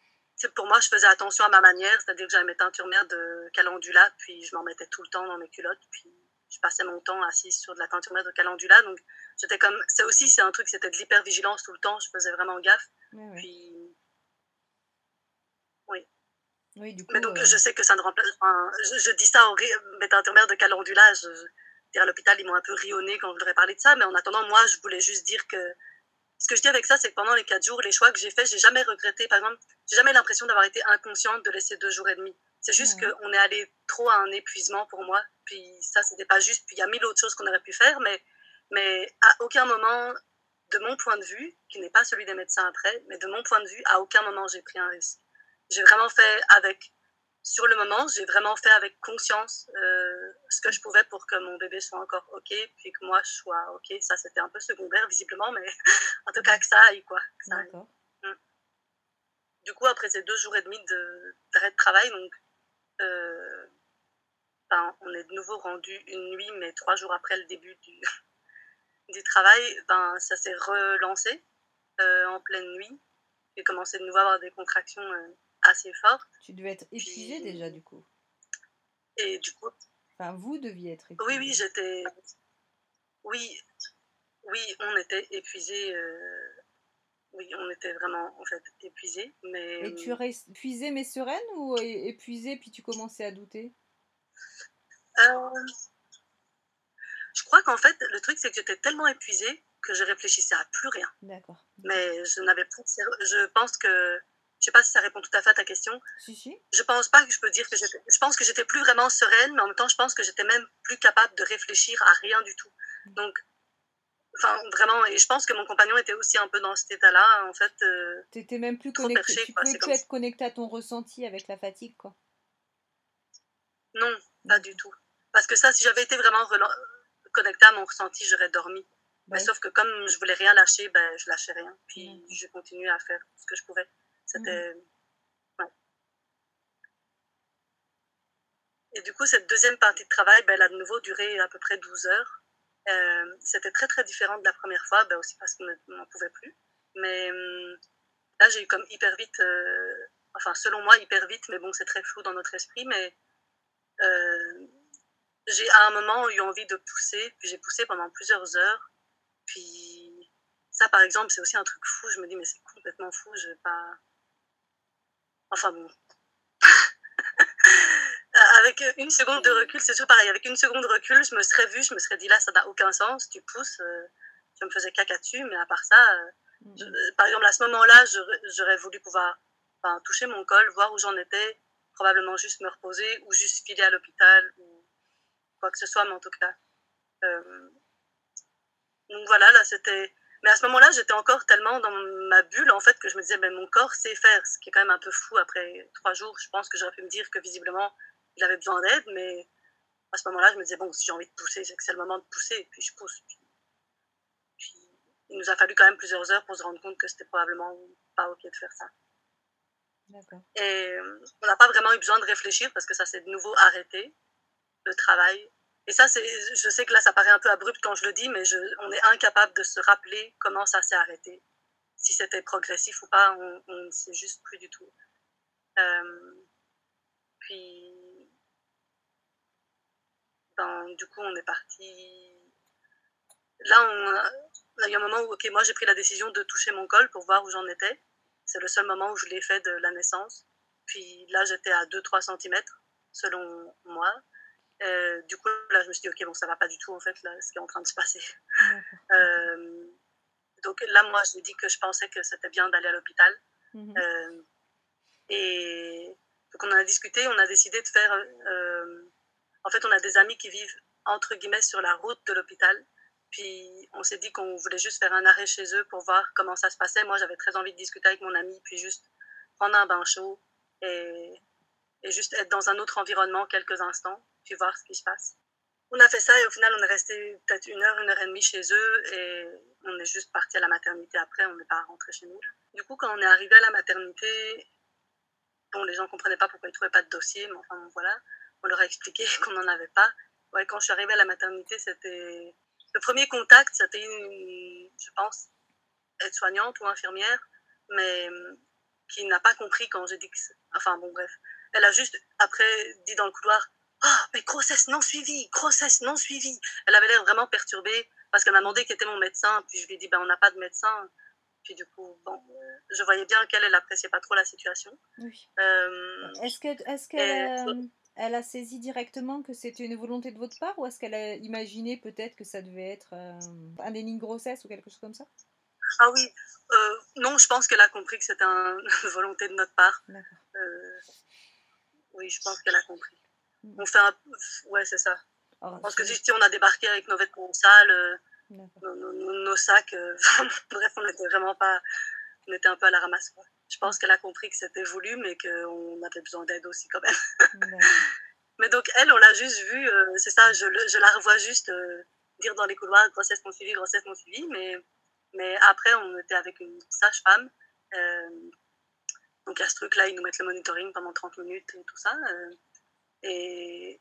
pour moi, je faisais attention à ma manière, c'est-à-dire que j'avais mes teintures mères de calendula, puis je m'en mettais tout le temps dans mes culottes, puis je passais mon temps assise sur de la teinture mère de calendula. Donc, j'étais comme. C'est aussi, c'est un truc, c'était de l'hypervigilance tout le temps, je faisais vraiment gaffe. Puis. Oui. Oui, du coup, Mais donc, euh, je sais que ça ne remplace. enfin, je, je dis ça ri- mes teintures mères de calendula. Je, à l'hôpital, ils m'ont un peu rionné quand je leur ai parlé de ça, mais en attendant, moi, je voulais juste dire que. Ce que je dis avec ça, c'est que pendant les quatre jours, les choix que j'ai faits, j'ai jamais regretté. Par exemple, j'ai jamais l'impression d'avoir été inconsciente de laisser deux jours et demi. C'est juste Ouais. qu'on est allé trop à un épuisement pour moi. Puis ça, c'était pas juste. Puis il y a mille autres choses qu'on aurait pu faire, mais, mais à aucun moment, de mon point de vue, qui n'est pas celui des médecins après, mais de mon point de vue, à aucun moment j'ai pris un risque. J'ai vraiment fait avec, sur le moment, j'ai vraiment fait avec conscience euh, ce que je pouvais pour que mon bébé soit encore OK, puis que moi je sois OK. Ça, c'était un peu secondaire, visiblement, mais en tout cas que ça aille, quoi. que ça aille D'accord. du coup, après ces deux jours et demi de- d'arrêt de, travail, donc, euh, ben, on est de nouveau rendu une nuit, mais trois jours après le début du, du travail, ben, ça s'est relancé euh, en pleine nuit. J'ai commencé de nouveau à avoir des contractions euh, assez fortes. Tu devais être épuisée Puis- déjà, du coup. Et du coup, Enfin, vous deviez être épuisée. oui, oui, j'étais. Oui, oui, on était épuisés. euh, Oui, on était vraiment en fait épuisés. Mais Et tu restes épuisée mais sereine ou épuisée puis tu commençais à douter? Je crois qu'en fait, le truc, c'est que j'étais tellement épuisée que je réfléchissais à plus rien. D'accord. Mais je n'avais plus. Je pense que. Je sais pas si ça répond tout à fait à ta question. Si, si. Je pense pas que je peux dire que j'étais. Je pense que j'étais plus vraiment sereine, mais en même temps, je pense que j'étais même plus capable de réfléchir à rien du tout. Donc, enfin, vraiment, et je pense que mon compagnon était aussi un peu dans cet état-là. En fait, euh, Tu étais même plus Trop connectée. perché, tu quoi, pouvais plus être connectée à ton ressenti avec la fatigue, quoi. non, pas du tout. Parce que ça, si j'avais été vraiment connectée à mon ressenti, j'aurais dormi. Mais sauf que comme je voulais rien lâcher, ben, je lâchais rien. Puis D'accord. je continuais à faire ce que je pouvais. C'était. Ouais. Et du coup, cette deuxième partie de travail, ben, elle a de nouveau duré à peu près 12 heures. Euh, C'était très très différent de la première fois, ben, aussi parce qu'on n'en pouvait plus. Mais hum, là, j'ai eu comme hyper vite, euh, enfin selon moi hyper vite, mais bon, c'est très flou dans notre esprit, mais euh, j'ai à un moment eu envie de pousser, puis j'ai poussé pendant plusieurs heures. Puis ça, par exemple, c'est aussi un truc fou. Je me dis, mais c'est complètement fou, je vais pas. Enfin bon. Avec une seconde de recul, c'est toujours pareil. Avec une seconde de recul, je me serais vue, je me serais dit là, ça n'a aucun sens, tu pousses. euh, je me faisais caca dessus, mais à part ça, euh, je- euh, par exemple, à ce moment-là, j'aurais- j'aurais voulu pouvoir enfin, toucher mon col, voir où j'en étais, probablement juste me reposer ou juste filer à l'hôpital ou quoi que ce soit, mais en tout cas. euh, donc voilà, là, c'était. Mais à ce moment-là, j'étais encore tellement dans ma bulle, en fait, que je me disais, mais mon corps sait faire, ce qui est quand même un peu fou après trois jours. Je pense que j'aurais pu me dire que visiblement, il avait besoin d'aide, mais à ce moment-là, je me disais, bon, si j'ai envie de pousser, c'est que c'est le moment de pousser, et puis je pousse. Puis, puis il nous a fallu quand même plusieurs heures pour se rendre compte que c'était probablement pas OK de faire ça. Et euh, on n'a pas vraiment eu besoin de réfléchir parce que ça s'est de nouveau arrêté, le travail. Et ça, c'est, je sais que là, ça paraît un peu abrupt quand je le dis, mais je, on est incapable de se rappeler comment ça s'est arrêté. Si c'était progressif ou pas, on ne sait juste plus du tout. Euh, puis, ben, du coup, on est parti. Là, on a, là, il y a un moment où, ok, moi, j'ai pris la décision de toucher mon col pour voir où j'en étais. C'est le seul moment où je l'ai fait de la naissance. Puis là, j'étais à 2-3 cm, selon moi. Euh, du coup, là, je me suis dit, ok, bon, ça va pas du tout, en fait, là, ce qui est en train de se passer. Euh, donc là, moi, je lui ai dit que je pensais que c'était bien d'aller à l'hôpital. Mhm. Euh, et donc, on en a discuté, on a décidé de faire. en fait, on a des amis qui vivent, entre guillemets, sur la route de l'hôpital. Puis, on s'est dit qu'on voulait juste faire un arrêt chez eux pour voir comment ça se passait. Moi, j'avais très envie de discuter avec mon ami, puis juste prendre un bain chaud et, et juste être dans un autre environnement quelques instants, voir ce qui se passe. On a fait ça et au final, on est resté peut-être une heure, une heure et demie chez eux et on est juste parti à la maternité après, on n'est pas rentré chez nous. Du coup, quand on est arrivé à la maternité, bon, les gens ne comprenaient pas pourquoi ils ne trouvaient pas de dossier, mais enfin, voilà, on leur a expliqué qu'on n'en avait pas. Ouais, quand je suis arrivée à la maternité, c'était. Le premier contact, c'était une, je pense, aide-soignante ou infirmière, mais qui n'a pas compris quand j'ai dit que. Enfin bon, bref. Elle a juste, après, dit dans le couloir Ah, mais grossesse non suivie, grossesse non suivie. Elle avait l'air vraiment perturbée parce qu'elle m'a demandé qui était mon médecin. Puis je lui ai dit ben, On n'a pas de médecin. Puis du coup, bon, je voyais bien qu'elle, elle appréciait pas trop la situation. Oui. Euh, Est-ce que, est-ce qu'elle euh, elle a saisi directement que c'était une volonté de votre part ou est-ce qu'elle a imaginé peut-être que ça devait être euh, un déni grossesse ou quelque chose comme ça? Ah oui, euh, non, je pense qu'elle a compris que c'était un- une volonté de notre part. D'accord. Oui, je pense qu'elle a compris. Mm. On fait un. Ouais, c'est ça. Alors, Parce que je- si on a débarqué avec nos vêtements sales, euh, nos, nos- nos- nos sacs, euh, bref, on n'était vraiment pas. On était un peu à la ramasse. Quoi. Je pense qu'elle a compris que c'était voulu, mais qu'on avait besoin d'aide aussi quand même. Mais donc, elle, on l'a juste vue, euh, c'est ça, je, le- je la revois juste dire dans les couloirs grossesse non suivie, grossesse non suivie. Mais, mais après, on était avec une sage-femme. donc, il y a ce truc-là, ils nous mettent le monitoring pendant 30 minutes et tout ça. Et,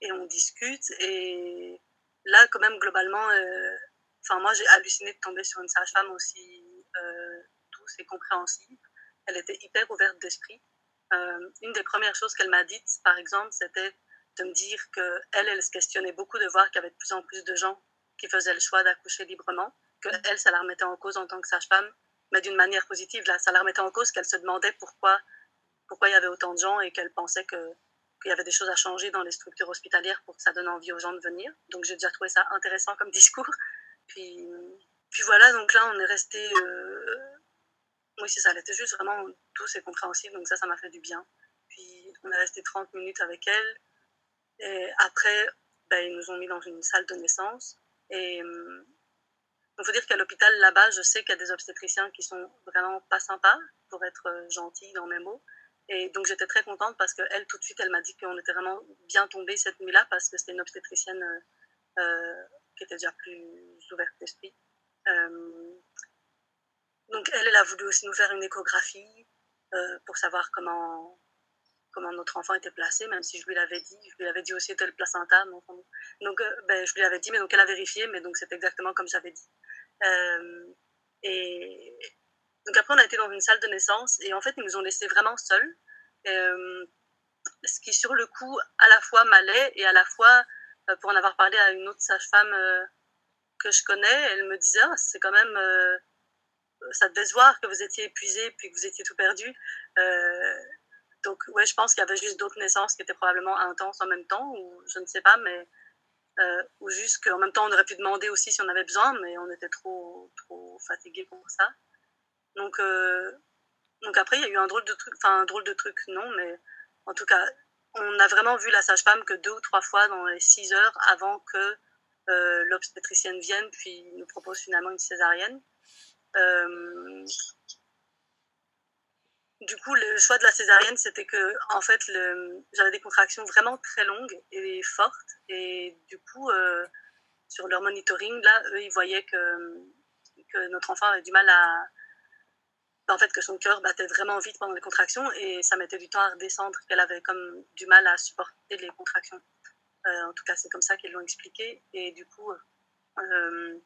et on discute. Et là, quand même, globalement, euh, enfin, moi, j'ai halluciné de tomber sur une sage-femme aussi euh, douce et compréhensive. Elle était hyper ouverte d'esprit. Euh, une des premières choses qu'elle m'a dites, par exemple, c'était de me dire qu'elle, elle se questionnait beaucoup de voir qu'il y avait de plus en plus de gens qui faisaient le choix d'accoucher librement, que elle, ça la remettait en cause en tant que sage-femme, mais d'une manière positive. Là, ça la remettait en cause qu'elle se demandait pourquoi, pourquoi il y avait autant de gens et qu'elle pensait que qu'il y avait des choses à changer dans les structures hospitalières pour que ça donne envie aux gens de venir. Donc j'ai déjà trouvé ça intéressant comme discours. Puis, puis voilà, donc là on est resté. euh, Oui, c'est ça, elle était juste vraiment douce et compréhensive, donc ça, ça m'a fait du bien. Puis on est resté 30 minutes avec elle. Et après, ben, ils nous ont mis dans une salle de naissance. Et il faut dire qu'à l'hôpital là-bas, je sais qu'il y a des obstétriciens qui sont vraiment pas sympas, pour être euh, gentille dans mes mots. Et donc j'étais très contente parce qu'elle, tout de suite, elle m'a dit qu'on était vraiment bien tombés cette nuit-là parce que c'était une obstétricienne euh, euh, qui était déjà plus ouverte d'esprit. Euh, donc elle, elle a voulu aussi nous faire une échographie pour savoir comment, comment notre enfant était placé, même si je lui l'avais dit. Je lui avais dit aussi était le placenta. Donc, ben, je lui avais dit, mais donc elle a vérifié, mais donc c'est exactement comme j'avais dit. Et donc après, on a été dans une salle de naissance et en fait, ils nous ont laissés vraiment seuls. Euh, ce qui, sur le coup, à la fois m'allait et à la fois, euh, pour en avoir parlé à une autre sage-femme euh, que je connais, elle me disait ah, c'est quand même. Ça devait se voir que vous étiez épuisé puis que vous étiez tout perdu. Donc, ouais, je pense qu'il y avait juste d'autres naissances qui étaient probablement intenses en même temps, ou je ne sais pas, mais. Ou juste qu'en même temps, on aurait pu demander aussi si on avait besoin, mais on était trop, trop fatigués pour ça. Donc, euh, donc après, il y a eu un drôle de truc, enfin un drôle de truc, non, mais en tout cas, on a vraiment vu la sage-femme que deux ou trois fois dans les six heures avant que euh, l'obstétricienne vienne, puis nous propose finalement une césarienne. Euh, du coup, le choix de la césarienne, c'était que, en fait, j'avais des contractions vraiment très longues et fortes, et du coup, sur leur monitoring, là, eux, ils voyaient que, que notre enfant avait du mal à, en fait, que son cœur battait vraiment vite pendant les contractions et ça mettait du temps à redescendre, qu'elle avait comme du mal à supporter les contractions. Euh, en tout cas, c'est comme ça qu'ils l'ont expliqué. Et du coup, euh,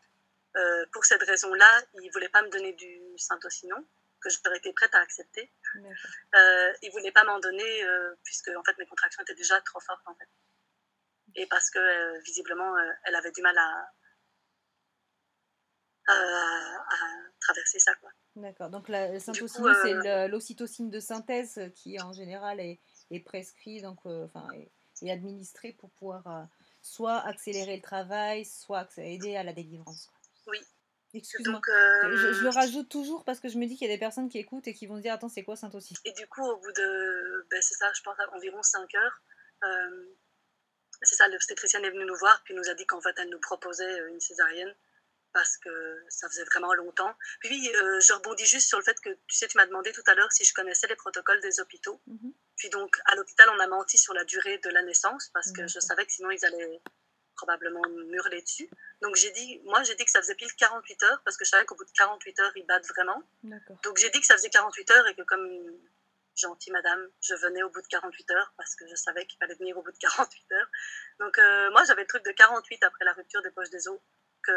euh, pour cette raison-là, ils ne voulaient pas me donner du Saint-Ocinon, que j'aurais été prête à accepter. Ils ne voulaient pas m'en donner, puisque en fait, mes contractions étaient déjà trop fortes. En fait. Et parce que, visiblement, elle avait du mal à, à, à traverser ça. Quoi. D'accord. Donc la syntocine, euh... c'est l'ocytocine de synthèse qui en général est, est prescrit, donc euh, enfin est, est, administré pour pouvoir euh, soit accélérer le travail, soit aider à la délivrance. Oui. Excuse-moi. Je, je, le rajoute toujours parce que je me dis qu'il y a des personnes qui écoutent et qui vont se dire attends c'est quoi syntocine Et du coup au bout de ben, c'est ça je pense à environ 5 heures euh, c'est ça l'obstétricienne est venue nous voir puis nous a dit qu'en fait elle nous proposait une césarienne parce que ça faisait vraiment longtemps. Puis euh, je rebondis juste sur le fait que, tu sais, tu m'as demandé tout à l'heure si je connaissais les protocoles des hôpitaux. Mm -hmm. Puis donc, à l'hôpital, on a menti sur la durée de la naissance parce que mm -hmm. je savais que sinon, ils allaient probablement me hurler dessus. Donc j'ai dit, moi j'ai dit que ça faisait pile 48 heures parce que je savais qu'au bout de 48 heures, ils battent vraiment. Donc j'ai dit que ça faisait 48 heures et que comme gentille madame, je venais au bout de 48 heures parce que je savais qu'il fallait venir au bout de 48 heures. Donc euh, moi j'avais le truc de 48 après la rupture des poches des os que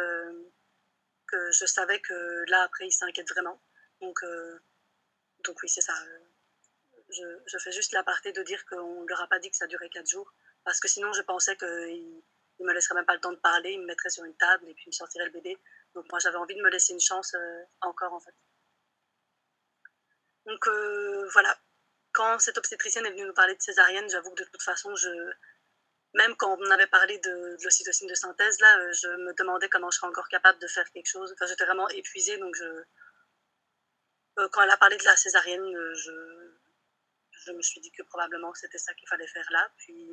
que je savais que là, après, il s'inquiète vraiment. Donc, euh, donc oui, c'est ça. Je, je, fais juste l'aparté de dire qu'on ne leur a pas dit que ça durait 4 jours, parce que sinon je pensais qu'ils ne me laisseraient même pas le temps de parler, ils me mettraient sur une table et puis ils me sortiraient le bébé. Donc moi j'avais envie de me laisser une chance encore en fait. Donc voilà, quand cette obstétricienne est venue nous parler de césarienne, j'avoue que de toute façon, je, même quand on avait parlé de, l'ocytocine de synthèse, là, euh, je me demandais comment je serais encore capable de faire quelque chose. Enfin, j'étais vraiment épuisée, donc euh, quand elle a parlé de la césarienne, euh, je, me suis dit que probablement c'était ça qu'il fallait faire là. Puis,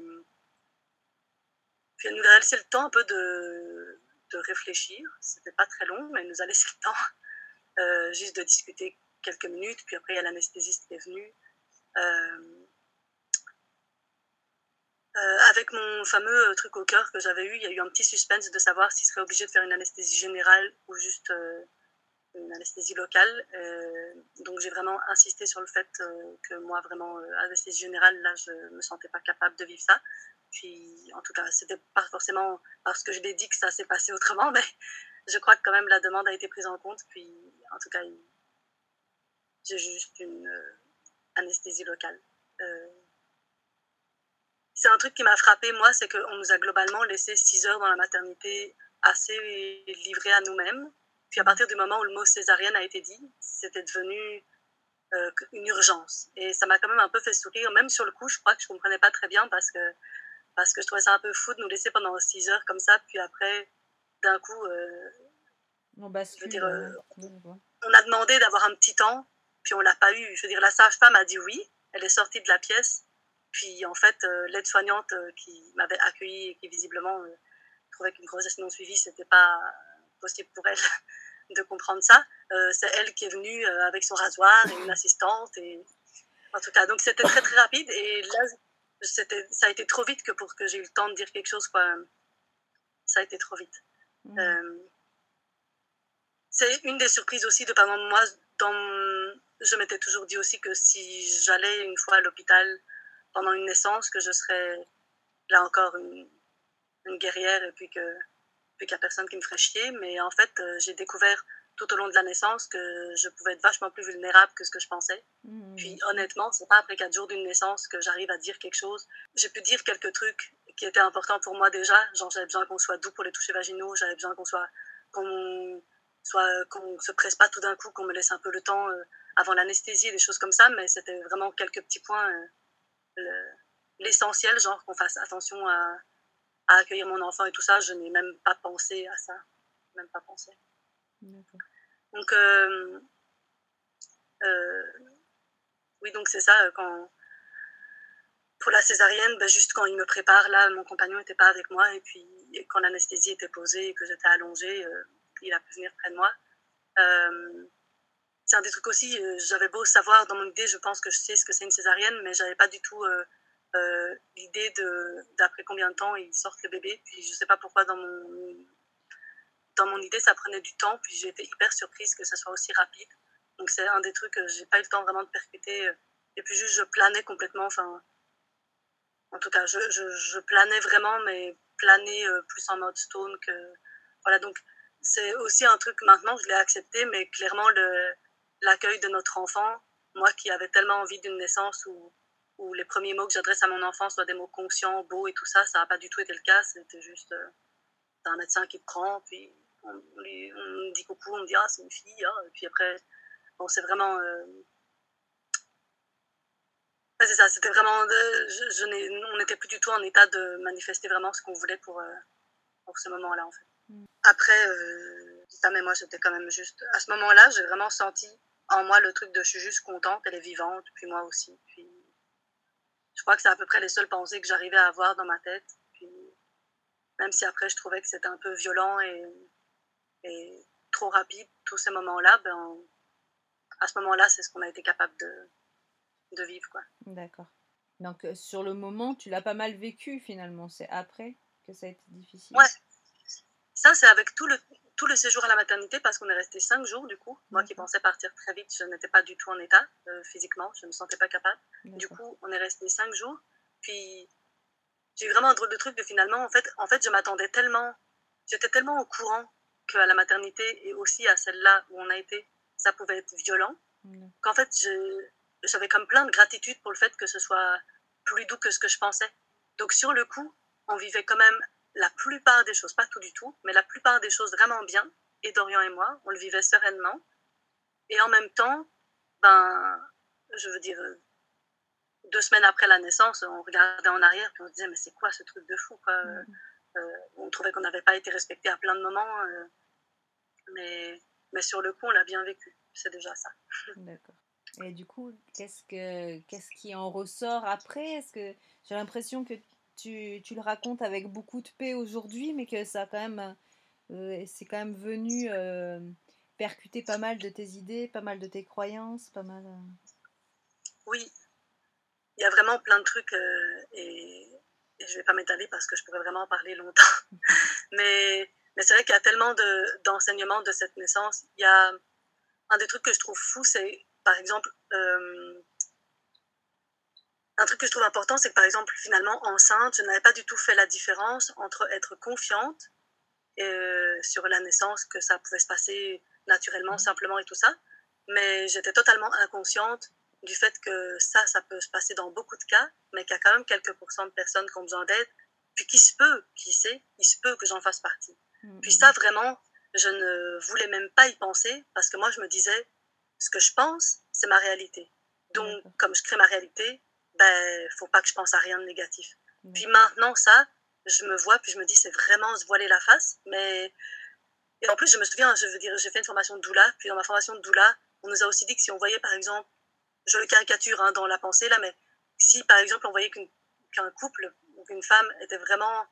puis elle nous a laissé le temps un peu de, de réfléchir. C'était pas très long, mais elle nous a laissé le temps juste de discuter quelques minutes. Puis après, il y a l'anesthésiste qui est venu. Euh, avec mon fameux euh, truc au cœur que j'avais eu, il y a eu un petit suspense de savoir s'il serait obligé de faire une anesthésie générale ou juste une anesthésie locale. donc j'ai vraiment insisté sur le fait que moi, vraiment, anesthésie générale, là, je me sentais pas capable de vivre ça. Puis, en tout cas, c'était pas forcément parce que je l'ai dit que ça s'est passé autrement, mais je crois que quand même la demande a été prise en compte. Puis, en tout cas, j'ai juste une anesthésie locale. Euh, c'est un truc qui m'a frappé, moi, c'est qu'on nous a globalement laissé 6 heures dans la maternité assez livrés à nous-mêmes. Puis à partir du moment où le mot césarienne a été dit, c'était devenu euh, une urgence. Et ça m'a quand même un peu fait sourire. Même sur le coup, je crois que je ne comprenais pas très bien parce que, parce que je trouvais ça un peu fou de nous laisser pendant 6 heures comme ça. Puis après, d'un coup, euh, on, bascule, dire, on a demandé d'avoir un petit temps puis on l'a pas eu. Je veux dire, la sage-femme a dit oui, elle est sortie de la pièce. Puis en fait, euh, l'aide-soignante euh, qui m'avait accueillie et qui visiblement euh, trouvait qu'une grossesse non suivie, c'était pas possible pour elle de comprendre ça. c'est elle qui est venue avec son rasoir et une assistante. Et... En tout cas, donc c'était très très rapide. Et là, c'était, ça a été trop vite que pour que j'ai eu le temps de dire quelque chose, quoi. Ça a été trop vite. Mmh. c'est une des surprises aussi de pas moi dans je m'étais toujours dit aussi que si j'allais une fois à l'hôpital pendant une naissance, que je serais là encore une, une guerrière et puis que puis qu'il n'y a personne qui me ferait chier. Mais en fait, euh, j'ai découvert tout au long de la naissance que je pouvais être vachement plus vulnérable que ce que je pensais. Mmh. Puis honnêtement, c'est pas après quatre jours d'une naissance que j'arrive à dire quelque chose. J'ai pu dire quelques trucs qui étaient importants pour moi déjà. Genre, j'avais besoin qu'on soit doux pour les toucher vaginaux, j'avais besoin qu'on soit, qu'on soit, qu'on se presse pas tout d'un coup, qu'on me laisse un peu le temps. Euh, avant l'anesthésie, des choses comme ça, mais c'était vraiment quelques petits points. Euh, l'essentiel, genre qu'on fasse attention à, à, accueillir mon enfant et tout ça, je n'ai même pas pensé à ça. Même pas pensé. Donc, euh, euh, oui, donc c'est ça, quand, pour la césarienne, ben juste quand il me prépare, là, mon compagnon n'était pas avec moi, et puis quand l'anesthésie était posée et que j'étais allongée, il a pu venir près de moi c'est un des trucs aussi, euh, j'avais beau savoir dans mon idée, je pense que je sais ce que c'est une césarienne, mais j'avais pas du tout euh, euh, l'idée d'après combien de temps ils sortent le bébé. Puis je sais pas pourquoi dans mon dans mon idée ça prenait du temps, puis j'ai été hyper surprise que ça soit aussi rapide. Donc c'est un des trucs que j'ai pas eu le temps vraiment de percuter. Et puis juste je planais complètement, enfin en tout cas je, je, je planais vraiment, mais planer plus en mode stone que voilà donc c'est aussi un truc maintenant je l'ai accepté, mais clairement le l'accueil de notre enfant. Moi qui avais tellement envie d'une naissance où, où les premiers mots que j'adresse à mon enfant soient des mots conscients, beaux et tout ça, ça n'a pas du tout été le cas. C'était juste euh, un médecin qui te prend, puis on, on, dit coucou, on me dit ah, c'est une fille. Hein. et puis après, bon, c'est vraiment. Euh, c'est ça, c'était vraiment. Je, je on n'était plus du tout en état de manifester vraiment ce qu'on voulait pour, euh, pour ce moment-là, en fait. Mm. Après, euh, ça, mais moi, j'étais quand même juste. À ce moment-là, j'ai vraiment senti en moi le truc de je suis juste contente, elle est vivante, puis moi aussi. Puis je crois que c'est à peu près les seules pensées que j'arrivais à avoir dans ma tête. Puis même si après je trouvais que c'était un peu violent et, et trop rapide, tous ces moments-là, ben, à ce moment-là, c'est ce qu'on a été capable de, de vivre. quoi. D'accord. Donc euh, sur le moment, tu l'as pas mal vécu finalement. C'est après que ça a été difficile? Ouais. Ça, c'est avec tout le, tout le séjour à la maternité parce qu'on est resté cinq jours du coup. Moi qui pensais partir très vite, je n'étais pas du tout en état euh, physiquement, je ne me sentais pas capable. Du coup, on est resté cinq jours. Puis j'ai eu vraiment un drôle de truc de finalement, en fait, en fait je m'attendais tellement, j'étais tellement au courant qu'à la maternité et aussi à celle-là où on a été, ça pouvait être violent. qu'en fait, j'avais comme plein de gratitude pour le fait que ce soit plus doux que ce que je pensais. Donc sur le coup, on vivait quand même la plupart des choses, pas tout du tout, mais la plupart des choses vraiment bien, et Dorian et moi, on le vivait sereinement. Et en même temps, ben, je veux dire, deux semaines après la naissance, on regardait en arrière et on se disait, mais c'est quoi ce truc de fou quoi mm. euh, On trouvait qu'on n'avait pas été respecté à plein de moments, euh, mais, mais sur le coup, on l'a bien vécu. C'est déjà ça. D'accord. Et du coup, qu'est-ce, que, qu'est-ce qui en ressort après? Est-ce que j'ai l'impression que tu, tu, le racontes avec beaucoup de paix aujourd'hui, mais que ça a quand même, euh, c'est quand même venu percuter pas mal de tes idées, pas mal de tes croyances, pas mal. Oui, il y a vraiment plein de trucs euh, et, je vais pas m'étaler parce que je pourrais vraiment en parler longtemps. mais mais c'est vrai qu'il y a tellement d'enseignements de, cette naissance. Il y a un des trucs que je trouve fou, c'est par exemple euh, un truc que je trouve important, c'est que par exemple finalement enceinte, je n'avais pas du tout fait la différence entre être confiante euh, sur la naissance, que ça pouvait se passer naturellement, simplement et tout ça, mais j'étais totalement inconsciente du fait que ça, ça peut se passer dans beaucoup de cas, mais qu'il y a quand même quelques pourcents de personnes qui ont besoin d'aide, puis qui se peut, qui sait, il se peut que j'en fasse partie. Mm, puis mm. ça, vraiment, je ne voulais même pas y penser, parce que moi, je me disais, ce que je pense, c'est ma réalité. Donc, comme je crée ma réalité, ben, faut pas que je pense à rien de négatif. Puis maintenant, ça, je me vois, puis je me dis, c'est vraiment se voiler la face, mais... Et en plus, je me souviens, je veux dire, j'ai fait une formation de doula, puis dans ma formation de doula, on nous a aussi dit que si on voyait, par exemple, je le caricature hein, dans la pensée là, mais si par exemple on voyait qu'un couple ou qu'une femme était vraiment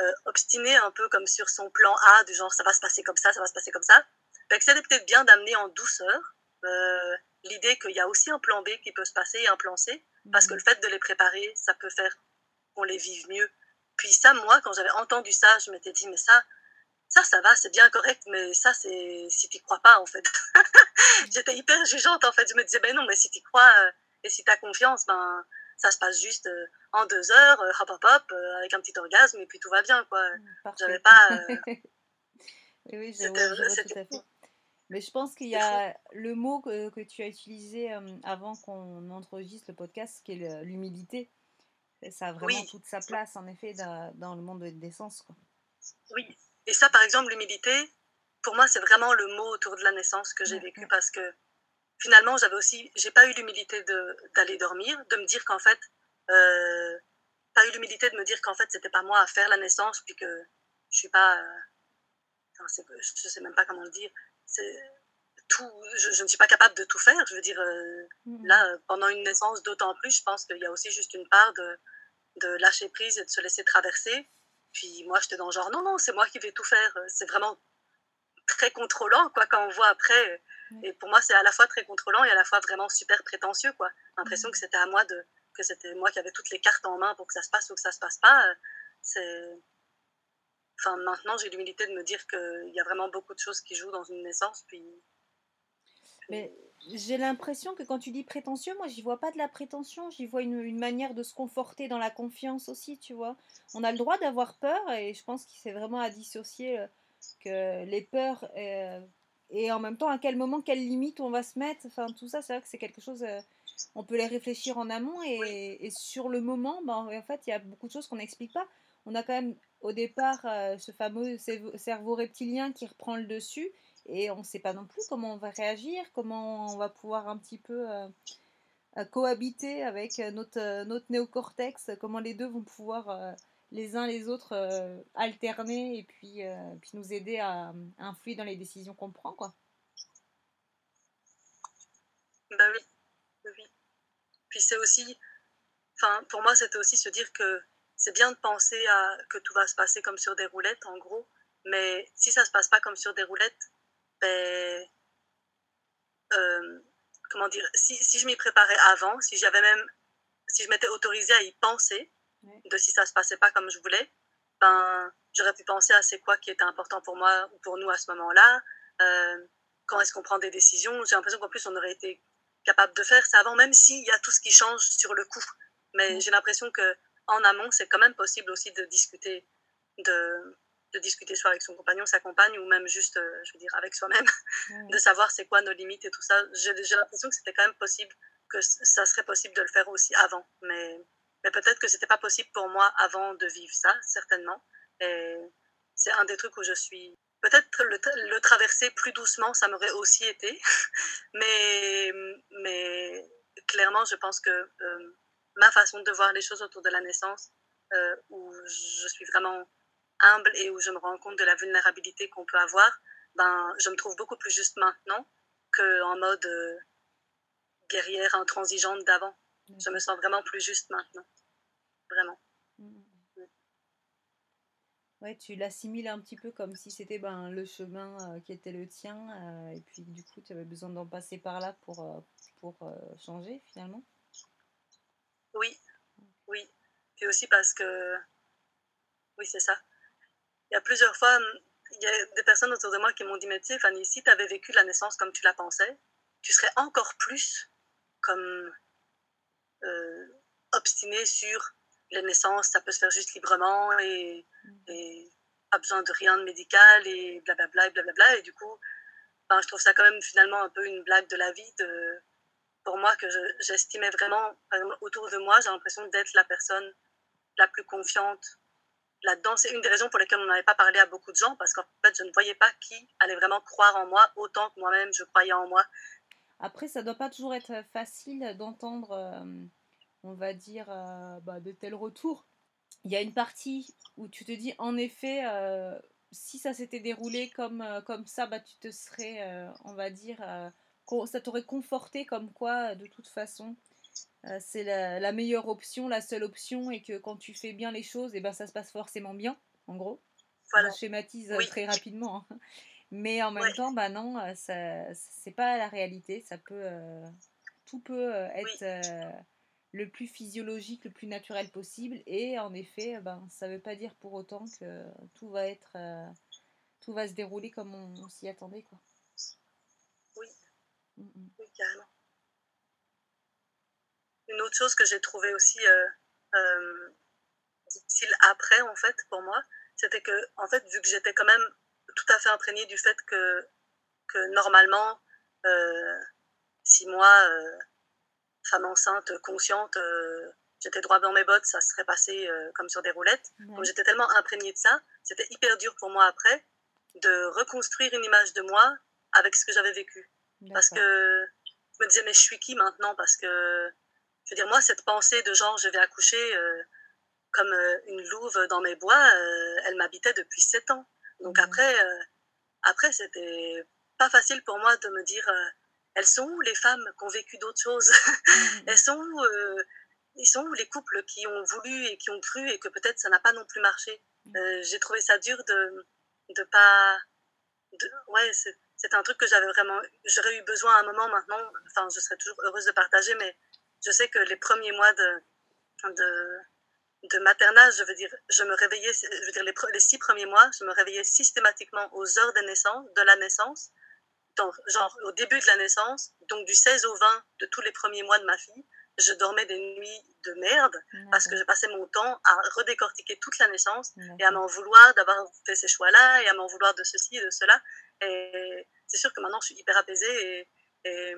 euh, obstiné un peu comme sur son plan A, du genre ça va se passer comme ça, ça va se passer comme ça, ben, c'était peut-être bien d'amener en douceur euh, l'idée qu'il y a aussi un plan B qui peut se passer et un plan C, parce que le fait de les préparer, ça peut faire qu'on les vive mieux. Puis ça, moi, quand j'avais entendu ça, je m'étais dit, mais ça, ça, ça va, c'est bien correct, mais ça, c'est si tu crois pas, en fait. J'étais hyper jugeante, en fait. Je me disais, ben non, mais si tu crois euh, et si tu as confiance, ben ça se passe juste euh, en deux heures, euh, hop, hop, hop, avec un petit orgasme, et puis tout va bien, quoi. Mmh, J'avais pas. oui, oui, je vois, tout à fait. Mais je pense qu'il y a le mot que, que tu as utilisé avant qu'on enregistre le podcast, qui est l'humilité. Ça a vraiment toute sa place, en effet, dans, dans le monde des sens. Quoi. Oui, et ça, par exemple, l'humilité, pour moi, c'est vraiment le mot autour de la naissance que j'ai vécu parce que finalement, j'avais aussi, j'ai pas eu l'humilité d'aller dormir, de me dire qu'en fait, euh, pas eu l'humilité de me dire qu'en fait, c'était pas moi à faire la naissance, puis que je suis pas, euh, je sais même pas comment le dire, tout, je, ne suis pas capable de tout faire. Je veux dire, euh, mmh. là, pendant une naissance, d'autant plus, je pense qu'il y a aussi juste une part de, de lâcher prise et de se laisser traverser puis moi, j'étais dans le genre, non, non, c'est moi qui vais tout faire. C'est vraiment très contrôlant, quoi, quand on voit après. Et pour moi, c'est à la fois très contrôlant et à la fois vraiment super prétentieux, quoi. L'impression que c'était à moi de, que c'était moi qui avais toutes les cartes en main pour que ça se passe ou que ça se passe pas. C'est, enfin, maintenant, j'ai l'humilité de me dire qu'il y a vraiment beaucoup de choses qui jouent dans une naissance, puis. Mais j'ai l'impression que quand tu dis prétentieux, moi j'y vois pas de la prétention, j'y vois une, manière de se conforter dans la confiance aussi, tu vois. On a le droit d'avoir peur et je pense qu'il c'est vraiment à dissocier euh, que les peurs euh, et en même temps à quel moment, quelle limite on va se mettre. Enfin tout ça, c'est vrai que c'est quelque chose, euh, on peut les réfléchir en amont et, sur le moment, ben, en fait il y a beaucoup de choses qu'on n'explique pas. On a quand même au départ ce fameux cerveau reptilien qui reprend le dessus et on ne sait pas non plus comment on va réagir, comment on va pouvoir un petit peu euh, euh, cohabiter avec euh, notre, notre néocortex, comment les deux vont pouvoir les uns les autres alterner et puis, puis nous aider à, influer dans les décisions qu'on prend. Quoi. Bah oui, oui. Puis c'est aussi, enfin pour moi c'était aussi se dire que c'est bien de penser à que tout va se passer comme sur des roulettes en gros, mais si ça se passe pas comme sur des roulettes, ben, euh, comment dire, si, si je m'y préparais avant, si j'avais même, si je m'étais autorisée à y penser, de si ça se passait pas comme je voulais, ben, j'aurais pu penser à c'est quoi qui était important pour moi ou pour nous à ce moment-là, euh, quand est-ce qu'on prend des décisions? J'ai l'impression qu'en plus, on aurait été capable de faire ça avant, même s'il y a tout ce qui change sur le coup. Mais j'ai l'impression que en amont, c'est quand même possible aussi de discuter de, de discuter soit avec son compagnon, sa compagne, ou même juste, euh, je veux dire, avec soi-même, de savoir c'est quoi nos limites et tout ça. J'ai l'impression que c'était quand même possible, que ça serait possible de le faire aussi avant. Mais, mais peut-être que c'était pas possible pour moi avant de vivre ça, certainement. Et c'est un des trucs où je suis. Peut-être le, le traverser plus doucement, ça m'aurait aussi été. mais, mais clairement, je pense que euh, ma façon de voir les choses autour de la naissance, euh, où je suis vraiment humble et où je me rends compte de la vulnérabilité qu'on peut avoir, ben, je me trouve beaucoup plus juste maintenant qu'en mode euh, guerrière intransigeante d'avant. Je me sens vraiment plus juste maintenant. Vraiment. Mmh. Ouais, tu l'assimiles un petit peu comme si c'était ben, le chemin euh, qui était le tien, euh, et puis du coup, tu avais besoin d'en passer par là pour, pour changer finalement Oui, oui. Et aussi parce que, oui, c'est ça. Il y a plusieurs fois, il y a des personnes autour de moi qui m'ont dit, mais tu sais, Fanny, si tu avais vécu la naissance comme tu la pensais, tu serais encore plus comme euh, obstiné sur les naissances, ça peut se faire juste librement et, mm. et pas besoin de rien de médical et blablabla et blablabla. Et du coup, ben, je trouve ça quand même finalement un peu une blague de la vie de, pour moi que j'estimais vraiment, autour de moi, j'ai l'impression d'être la personne la plus confiante là-dedans. C'est une des raisons pour lesquelles on n'avait pas parlé à beaucoup de gens, parce qu'en fait, je ne voyais pas qui allait vraiment croire en moi autant que moi-même je croyais en moi. Après, ça doit pas toujours être facile d'entendre, euh, on va dire, euh, bah, de tels retours. Il y a une partie où tu te dis, en effet, euh, si ça s'était déroulé comme, comme ça, bah, tu te serais, on va dire, ça t'aurait conforté comme quoi, de toute façon, euh, c'est la, meilleure option, la seule option, et que quand tu fais bien les choses, et eh ben, ça se passe forcément bien, en gros. Voilà. Je schématise euh, très rapidement. Hein. Mais en même temps, bah non, euh, ça, c'est pas la réalité. Ça peut, tout peut être le plus physiologique, le plus naturel possible. Et en effet, ben, ça veut pas dire pour autant que tout va être, tout va se dérouler comme on, s'y attendait, quoi. Oui. Oui, carrément une autre chose que j'ai trouvé aussi euh, euh, difficile après, en fait, pour moi, c'était que, en fait, vu que j'étais quand même tout à fait imprégnée du fait que, que normalement, euh, si moi, femme enceinte, consciente, j'étais droit dans mes bottes, ça serait passé comme sur des roulettes. Donc j'étais tellement imprégnée de ça, c'était hyper dur pour moi après de reconstruire une image de moi avec ce que j'avais vécu. Parce que je me disais, mais je suis qui maintenant? Parce que je veux dire, moi, cette pensée de genre, je vais accoucher euh, comme euh, une louve dans mes bois, euh, elle m'habitait depuis sept ans. Donc après, après c'était pas facile pour moi de me dire, elles sont où les femmes qui ont vécu d'autres choses? Elles sont où ils sont où les couples qui ont voulu et qui ont cru et que peut-être ça n'a pas non plus marché? J'ai trouvé ça dur de de pas de, ouais c'est un truc que j'avais vraiment j'aurais eu besoin à un moment maintenant enfin je serais toujours heureuse de partager mais je sais que les premiers mois de, de, de maternage, je veux dire, je me réveillais, je veux dire, les, les, six premiers mois, je me réveillais systématiquement aux heures de naissance, de la naissance, genre au début de la naissance, donc du 16 au 20 de tous les premiers mois de ma fille, je dormais des nuits de merde parce que je passais mon temps à redécortiquer toute la naissance et à m'en vouloir d'avoir fait ces choix-là et à m'en vouloir de ceci et de cela. Et c'est sûr que maintenant, je suis hyper apaisée et, et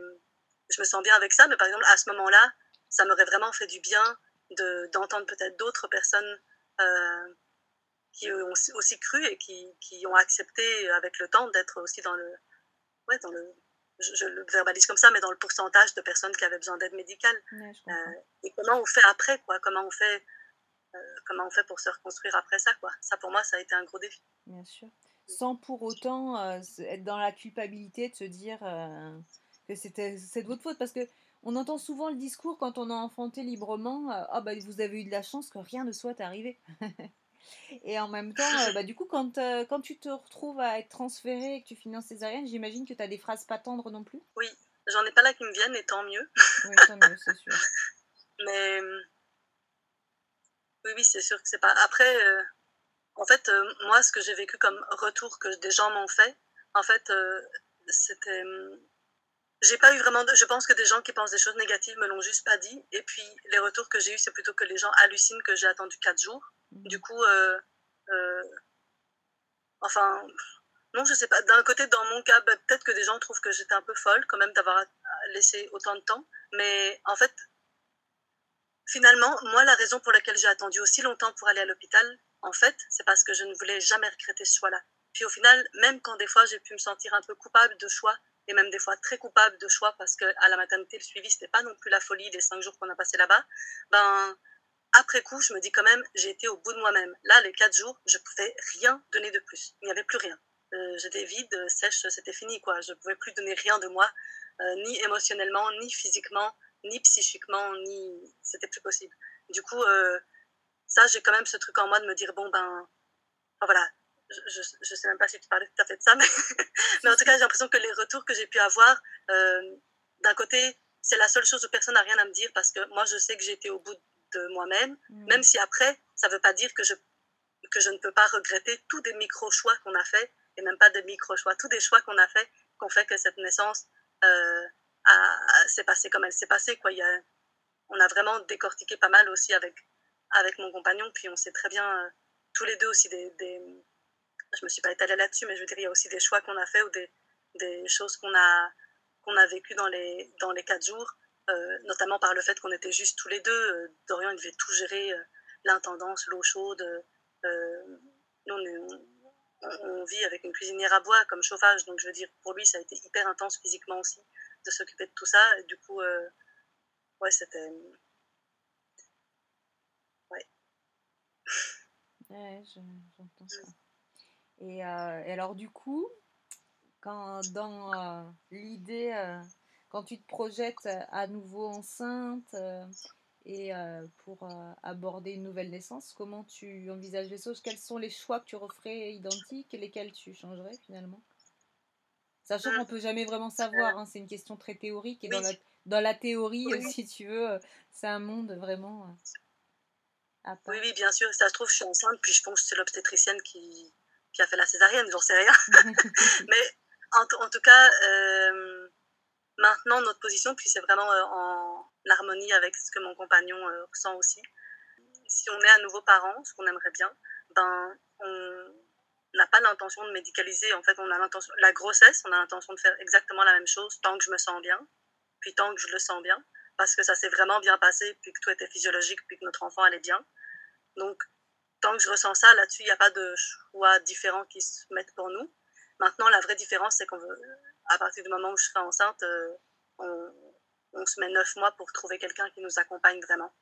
je me sens bien avec ça, mais par exemple, à ce moment-là, ça m'aurait vraiment fait du bien d'entendre peut-être d'autres personnes euh, qui ont aussi cru et qui, qui, ont accepté avec le temps d'être aussi dans le, ouais, dans le, je, le verbalise comme ça, mais dans le pourcentage de personnes qui avaient besoin d'aide médicale. Euh, et comment on fait après, quoi? Comment on fait, euh, comment on fait pour se reconstruire après ça, quoi? Ça, pour moi, ça a été un gros défi. Bien sûr. Sans pour autant être dans la culpabilité de se dire c'était c'est de votre faute parce que on entend souvent le discours quand on a enfanté librement euh, ah bah vous avez eu de la chance que rien ne soit arrivé et en même temps euh, bah, du coup quand, euh, quand tu te retrouves à être transféré et que tu finances césarienne j'imagine que tu as des phrases pas tendres non plus. Oui j'en ai pas là qui me viennent et tant mieux. Oui tant mieux c'est sûr. Mais oui oui c'est sûr que c'est pas. Après en fait moi ce que j'ai vécu comme retour que des gens m'ont fait en fait c'était j'ai pas eu vraiment je pense que des gens qui pensent des choses négatives me l'ont juste pas dit et puis les retours que j'ai eu c'est plutôt que les gens hallucinent que j'ai attendu quatre jours mmh. du coup euh, euh, enfin, non, je sais pas. D'un côté, dans mon cas, bah, peut-être que des gens trouvent que j'étais un peu folle quand même d'avoir laissé autant de temps. Mais en fait, finalement, moi, la raison pour laquelle j'ai attendu aussi longtemps pour aller à l'hôpital, en fait, c'est parce que je ne voulais jamais regretter ce choix-là. Puis au final, même quand des fois j'ai pu me sentir un peu coupable de choix, et même des fois très coupable de choix parce que à la maternité, le suivi, c'était pas non plus la folie des cinq jours qu'on a passé là-bas, ben, après coup, je me dis quand même, j'ai été au bout de moi-même. Là, les quatre jours, je pouvais rien donner de plus. Il n'y avait plus rien. Euh, j'étais vide, sèche, c'était fini, quoi. Je pouvais plus donner rien de moi, euh, ni émotionnellement, ni physiquement, ni psychiquement, ni. C'était plus possible. Du coup, euh, ça, j'ai quand même ce truc en moi de me dire, bon, ben. Voilà. Je, je, sais même pas si tu parlais tout à fait de ça, mais, mais en tout cas, j'ai l'impression que les retours que j'ai pu avoir, d'un côté, c'est la seule chose où personne n'a rien à me dire parce que moi, je sais que j'ai été au bout de moi-même, mm. même si après, ça ne veut pas dire que je, que je ne peux pas regretter tous des micro-choix qu'on a fait, et même pas des micro-choix, tous des choix qu'on a fait, qu'on fait que cette naissance euh, s'est passée comme elle s'est passée. Quoi. Il y a, on a vraiment décortiqué pas mal aussi avec, avec mon compagnon, puis on sait très bien, euh, tous les deux aussi, des, des, je me suis pas étalée là-dessus, mais je veux dire, il y a aussi des choix qu'on a fait ou des, des choses qu'on a, qu'on a vécues dans les, dans les quatre jours euh, notamment par le fait qu'on était juste tous les deux. Euh, Dorian, il devait tout gérer, euh, l'intendance, l'eau chaude. nous, on, vit avec une cuisinière à bois comme chauffage, donc je veux dire, pour lui, ça a été hyper intense physiquement aussi de s'occuper de tout ça. Et du coup, ouais, c'était. Ouais. Ouais, j'entends ça. Et, et, alors, du coup, quand dans l'idée quand tu te projettes euh, à nouveau enceinte euh, et euh, pour aborder une nouvelle naissance, comment tu envisages les choses? Quels sont les choix que tu referais identiques et lesquels tu changerais finalement? Sachant qu'on ne peut jamais vraiment savoir, hein, c'est une question très théorique et dans la, dans la théorie, si tu veux, c'est un monde vraiment. Oui, oui, bien sûr. Ça se trouve, je suis enceinte, puis je pense que c'est l'obstétricienne qui, qui, a fait la césarienne, j'en sais rien. Mais en, en, tout cas, maintenant notre position, puis c'est vraiment euh, en harmonie avec ce que mon compagnon euh, ressent aussi. Si on est à nouveau parent, ce qu'on aimerait bien, ben, on n'a pas l'intention de médicaliser. En fait, on a l'intention, la grossesse, on a l'intention de faire exactement la même chose tant que je me sens bien, puis tant que je le sens bien, parce que ça s'est vraiment bien passé, puis que tout était physiologique, puis que notre enfant allait bien. Donc, tant que je ressens ça, là-dessus, il n'y a pas de choix différents qui se mettent pour nous. Maintenant, la vraie différence, c'est qu'on veut, à partir du moment où je serai enceinte, euh, on, se met neuf mois pour trouver quelqu'un qui nous accompagne vraiment.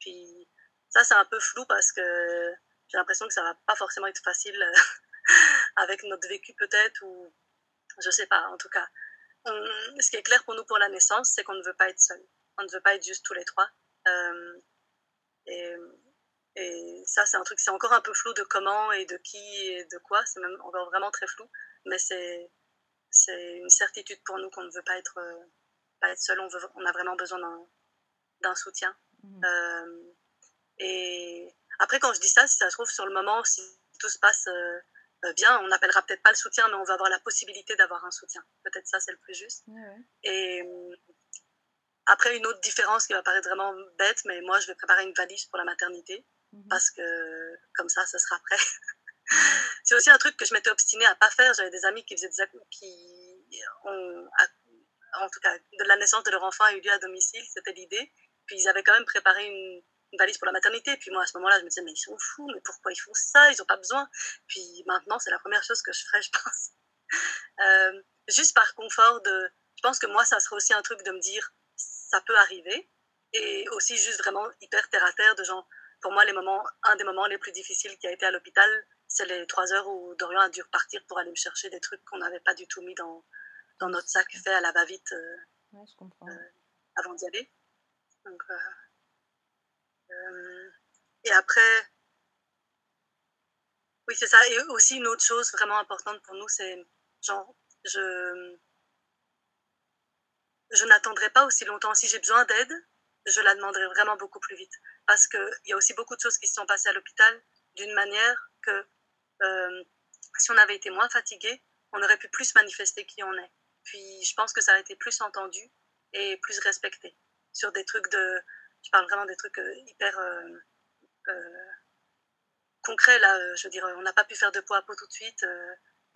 Puis ça, c'est un peu flou parce que j'ai l'impression que ça va pas forcément être facile euh, avec notre vécu peut-être ou je sais pas. En tout cas, ce qui est clair pour nous pour la naissance, c'est qu'on ne veut pas être seul. On ne veut pas être juste tous les trois. Euh, et, ça, c'est un truc, c'est encore un peu flou de comment et de qui et de quoi. C'est même encore vraiment très flou, mais c'est c'est une certitude pour nous qu'on ne veut pas être, euh, pas être seul, on, veut, on a vraiment besoin d'un soutien. Mmh. Euh, et après, quand je dis ça, si ça se trouve, sur le moment, si tout se passe euh, bien, on n'appellera peut-être pas le soutien, mais on va avoir la possibilité d'avoir un soutien. Peut-être ça, c'est le plus juste. Et après, une autre différence qui va paraître vraiment bête, mais moi, je vais préparer une valise pour la maternité. Parce que comme ça, ce sera prêt. c'est aussi un truc que je m'étais obstinée à pas faire. J'avais des amis qui faisaient des, qui ont, en tout cas, de la naissance de leur enfant a eu lieu à domicile, c'était l'idée. Puis ils avaient quand même préparé une, valise pour la maternité. Puis moi, à ce moment-là, je me disais, mais ils sont fous, mais pourquoi ils font ça? Ils n'ont pas besoin. Puis maintenant, c'est la première chose que je ferais, je pense. Euh, juste par confort de. Je pense que moi, ça serait aussi un truc de me dire, ça peut arriver. Et aussi juste vraiment hyper terre à terre, de genre, pour moi, les moments, un des moments les plus difficiles qui a été à l'hôpital, c'est les trois heures où Dorian a dû repartir pour aller me chercher des trucs qu'on n'avait pas du tout mis dans, dans notre sac fait à la va-vite euh, euh, avant d'y aller. Donc, euh, et après, oui, c'est ça. Et aussi, une autre chose vraiment importante pour nous, c'est genre, je, je n'attendrai pas aussi longtemps. Si j'ai besoin d'aide, je la demanderai vraiment beaucoup plus vite. Parce qu'il y a aussi beaucoup de choses qui se sont passées à l'hôpital d'une manière que euh, si on avait été moins fatigué, on aurait pu plus manifester qui on est. Puis je pense que ça a été plus entendu et plus respecté sur des trucs de. Je parle vraiment des trucs euh, hyper. Euh, concret, là, je veux dire, on n'a pas pu faire de poids à peau tout de suite.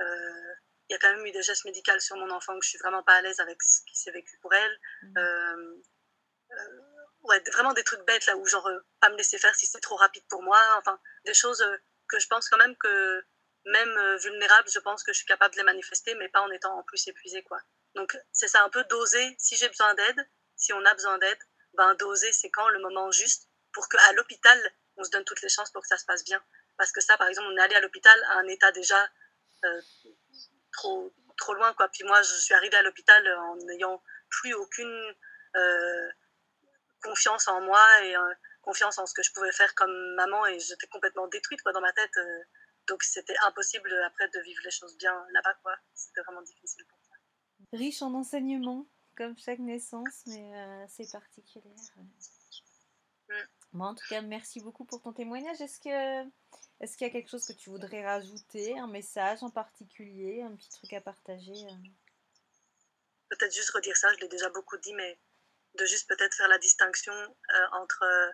Il y a quand même eu des gestes médicaux sur mon enfant que je suis vraiment pas à l'aise avec ce qui s'est vécu pour elle. Mmh. Ouais, vraiment des trucs bêtes là où genre pas me laisser faire si c'est trop rapide pour moi. Enfin, des choses que je pense quand même que même vulnérable, je pense que je suis capable de les manifester, mais pas en étant en plus épuisée quoi. Donc c'est ça un peu doser. Si j'ai besoin d'aide, si on a besoin d'aide, ben doser c'est quand le moment juste pour qu'à l'hôpital on se donne toutes les chances pour que ça se passe bien. Parce que ça, par exemple, on est allé à l'hôpital à un état déjà euh, trop, trop loin. Quoi. Puis moi, je suis arrivée à l'hôpital en n'ayant plus aucune euh, confiance en moi et euh, confiance en ce que je pouvais faire comme maman. Et j'étais complètement détruite quoi, dans ma tête. donc c'était impossible après de vivre les choses bien là-bas. Quoi. C'était vraiment difficile pour ça. Riche en enseignements, comme chaque naissance, mais c'est particulier. Mm. Bon, en tout cas, merci beaucoup pour ton témoignage. Est-ce que est-ce qu'il y a quelque chose que tu voudrais rajouter, un message en particulier, un petit truc à partager euh? Peut-être juste redire ça, je l'ai déjà beaucoup dit, mais de juste peut-être faire la distinction euh, entre euh,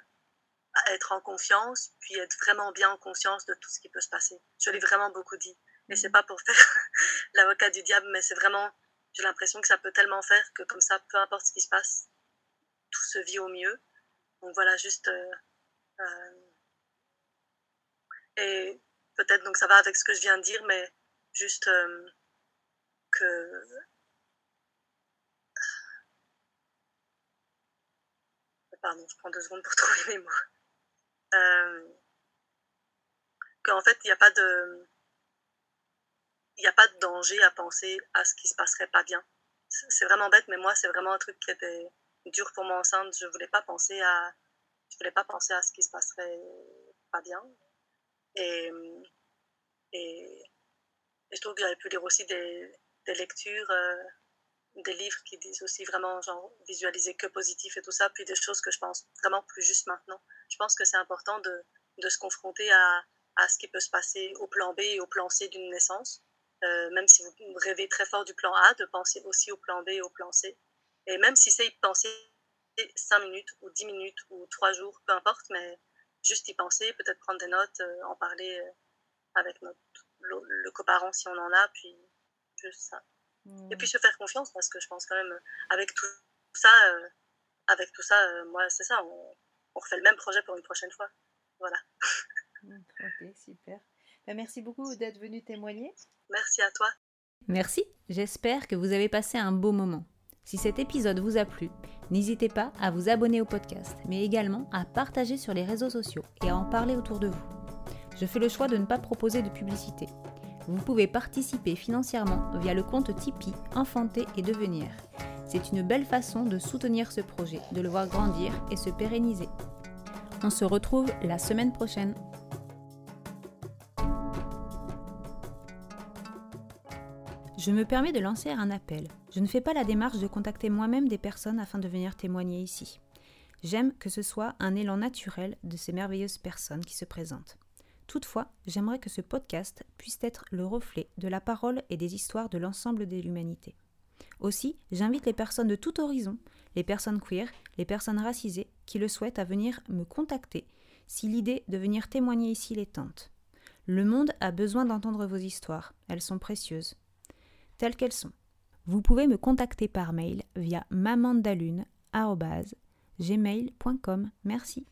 être en confiance, puis être vraiment bien en conscience de tout ce qui peut se passer. Je l'ai vraiment beaucoup dit. Et c'est mmh. pas pour faire l'avocat du diable, mais c'est vraiment, j'ai l'impression que ça peut tellement faire que comme ça, peu importe ce qui se passe, tout se vit au mieux. Donc voilà, juste et peut-être donc ça va avec ce que je viens de dire, mais juste euh, que pardon, je prends deux secondes pour trouver mes mots. Euh, qu'en fait, il n'y a pas de il n'y a pas de danger à penser à ce qui se passerait pas bien. C'est vraiment bête, mais moi, c'est vraiment un truc qui était dur pour moi enceinte. Je voulais pas penser à, je voulais pas penser à ce qui se passerait pas bien. Et, et, je trouve que j'avais pu lire aussi des, des lectures, euh, des livres qui disent aussi vraiment genre visualiser que positif et tout ça, puis des choses que je pense vraiment plus juste maintenant. Je pense que c'est important de, de, se confronter à, à, ce qui peut se passer au plan B et au plan C d'une naissance. Euh, même si vous rêvez très fort du plan A, de penser aussi au plan B et au plan C. Et même si c'est y penser 5 minutes ou 10 minutes ou 3 jours, peu importe, mais juste y penser, peut-être prendre des notes, euh, en parler euh, avec le, coparent si on en a, puis juste ça. Et puis se faire confiance parce que je pense quand même, avec tout ça, euh, avec tout ça, moi c'est ça, on, on, refait le même projet pour une prochaine fois. Voilà. ok, super. Ben, merci beaucoup d'être venu témoigner. Merci à toi. Merci, j'espère que vous avez passé un beau moment. Si cet épisode vous a plu, n'hésitez pas à vous abonner au podcast, mais également à partager sur les réseaux sociaux et à en parler autour de vous. Je fais le choix de ne pas proposer de publicité. Vous pouvez participer financièrement via le compte Tipeee Enfanter et Devenir. C'est une belle façon de soutenir ce projet, de le voir grandir et se pérenniser. On se retrouve la semaine prochaine. Je me permets de lancer un appel. Je ne fais pas la démarche de contacter moi-même des personnes afin de venir témoigner ici. J'aime que ce soit un élan naturel de ces merveilleuses personnes qui se présentent. Toutefois, j'aimerais que ce podcast puisse être le reflet de la parole et des histoires de l'ensemble de l'humanité. Aussi, j'invite les personnes de tout horizon, les personnes queer, les personnes racisées, qui le souhaitent à venir me contacter si l'idée de venir témoigner ici les tente. Le monde a besoin d'entendre vos histoires, elles sont précieuses telles qu'elles sont. Vous pouvez me contacter par mail via mamandalune.gmail.com. Merci.